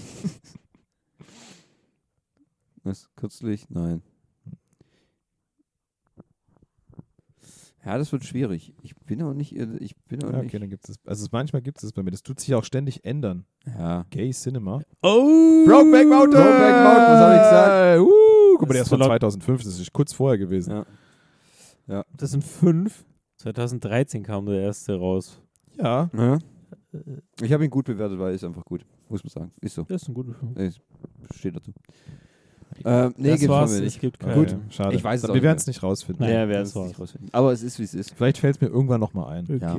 Was? Kürzlich? Nein. Ja, das wird schwierig. Ich bin auch nicht. irre- Ich bin auch Ja, nicht. okay, dann gibt es. Also manchmal gibt es das bei mir. Das tut sich auch ständig ändern. Ja. Gay Cinema. Oh! Brokeback Mountain! Brokeback Mountain, was hab ich gesagt? Uh, guck mal, Das der ist von so laut- 2005, das ist kurz vorher gewesen. Ja. Das sind fünf. 2013 kam der erste raus. Ja. Ja. Ich habe ihn gut bewertet, weil er ist einfach gut. Muss man sagen. Ist so. Das ist ein guter Film. Steht dazu. Ähm, nee, das gibt's war's. Es nicht. gibt Okay, keinen. Schade. Ich weiß es Wir werden es nicht rausfinden. Naja, wer Wir es werden's war's. nicht rausfinden. Aber es ist, wie es ist. Vielleicht fällt es mir irgendwann nochmal ein. Okay. Ja.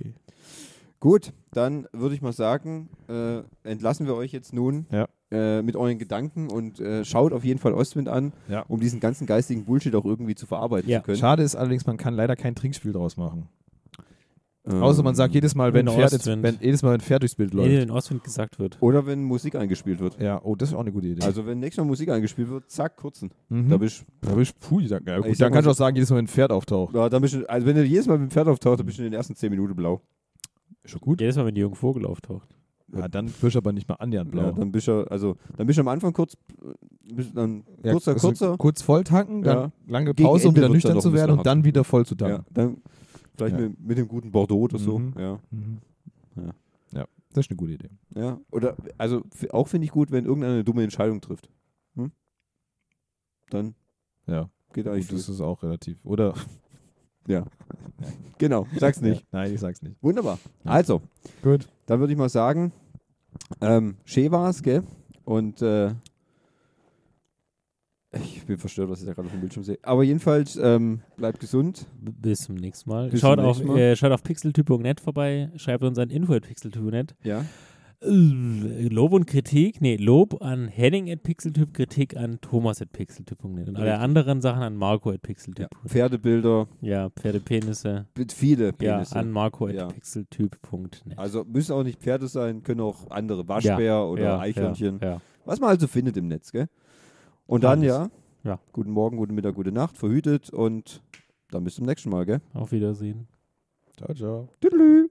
Gut, dann würde ich mal sagen, äh, entlassen wir euch jetzt nun Ja. äh, mit euren Gedanken und äh, schaut auf jeden Fall Ostwind an, Ja. um diesen ganzen geistigen Bullshit auch irgendwie zu verarbeiten Ja. zu können. Schade ist allerdings, man kann leider kein Trinkspiel draus machen. Ähm, Außer man sagt jedes Mal, wenn Pferd, ins, Ostwind. wenn, jedes Mal, wenn Pferd durchs Bild Nee, läuft. in Ostwind gesagt wird. Oder wenn Musik eingespielt wird. Ja, oh, das ist auch eine gute Idee. Also wenn nächstes Mal Musik eingespielt wird, zack, kurzen. mhm. Da bist da bist du, puh, ja, ja, Ich gut, dann kannst du auch sagen, jedes Mal, wenn ein Pferd auftaucht. ja, dann bist du, also wenn du jedes Mal mit dem Pferd auftauchst, dann bist du in den ersten 10 Minuten blau. Ist schon gut. Jedes Mal, wenn die Jungen Vogel auftaucht. Ja, dann bist du aber nicht mal annähernd blau. Ja, dann bist du, also dann bist du am Anfang kurz, dann Ja, kurzer, also kurzer. Kurz voll tanken, dann Ja. lange Pause, um wieder nüchtern zu werden und dann wieder voll zu Ja, tanken. dann vielleicht Ja. mit, mit dem guten Bordeaux oder so. Mhm. Ja. Mhm. Ja. Ja, Das ist eine gute Idee. Ja, oder, also auch finde ich gut, wenn irgendeiner eine dumme Entscheidung trifft. Hm? Dann Ja. geht eigentlich Gut, das ist auch relativ. Oder? Ja. Genau, sag's nicht. Ja, nein, ich sag's nicht. Wunderbar. Also, Gut. dann würde ich mal sagen, ähm, schön war's, gell? Und äh, ich bin verstört, was ich da gerade auf dem Bildschirm sehe. Aber jedenfalls, ähm, bleibt gesund. B- Bis zum nächsten Mal. Bis schaut, auf, nächsten Mal. äh, schaut auf pixeltyp.net vorbei, schreibt uns an info.pixeltyp.net. Ja. Äh, Lob und Kritik, nee, Lob an Henning at Pixeltyp, Kritik an Thomas at Pixeltyp.net und alle anderen Sachen an Marco at Pixeltyp. ja. Pferdebilder, Ja, Pferdepenisse. mit viele Ja, Penisse. an Marco at Ja. Pixeltyp.net. Also müssen auch nicht Pferde sein, können auch andere Waschbär ja, oder ja, Eichhörnchen. Ja, ja. Was man also findet im Netz, gell? Und dann Alles. ja, Ja. guten Morgen, guten Mittag, gute Nacht, verhütet und dann bis zum nächsten Mal, gell? Auf Wiedersehen. Ciao, ciao. Tüdelü.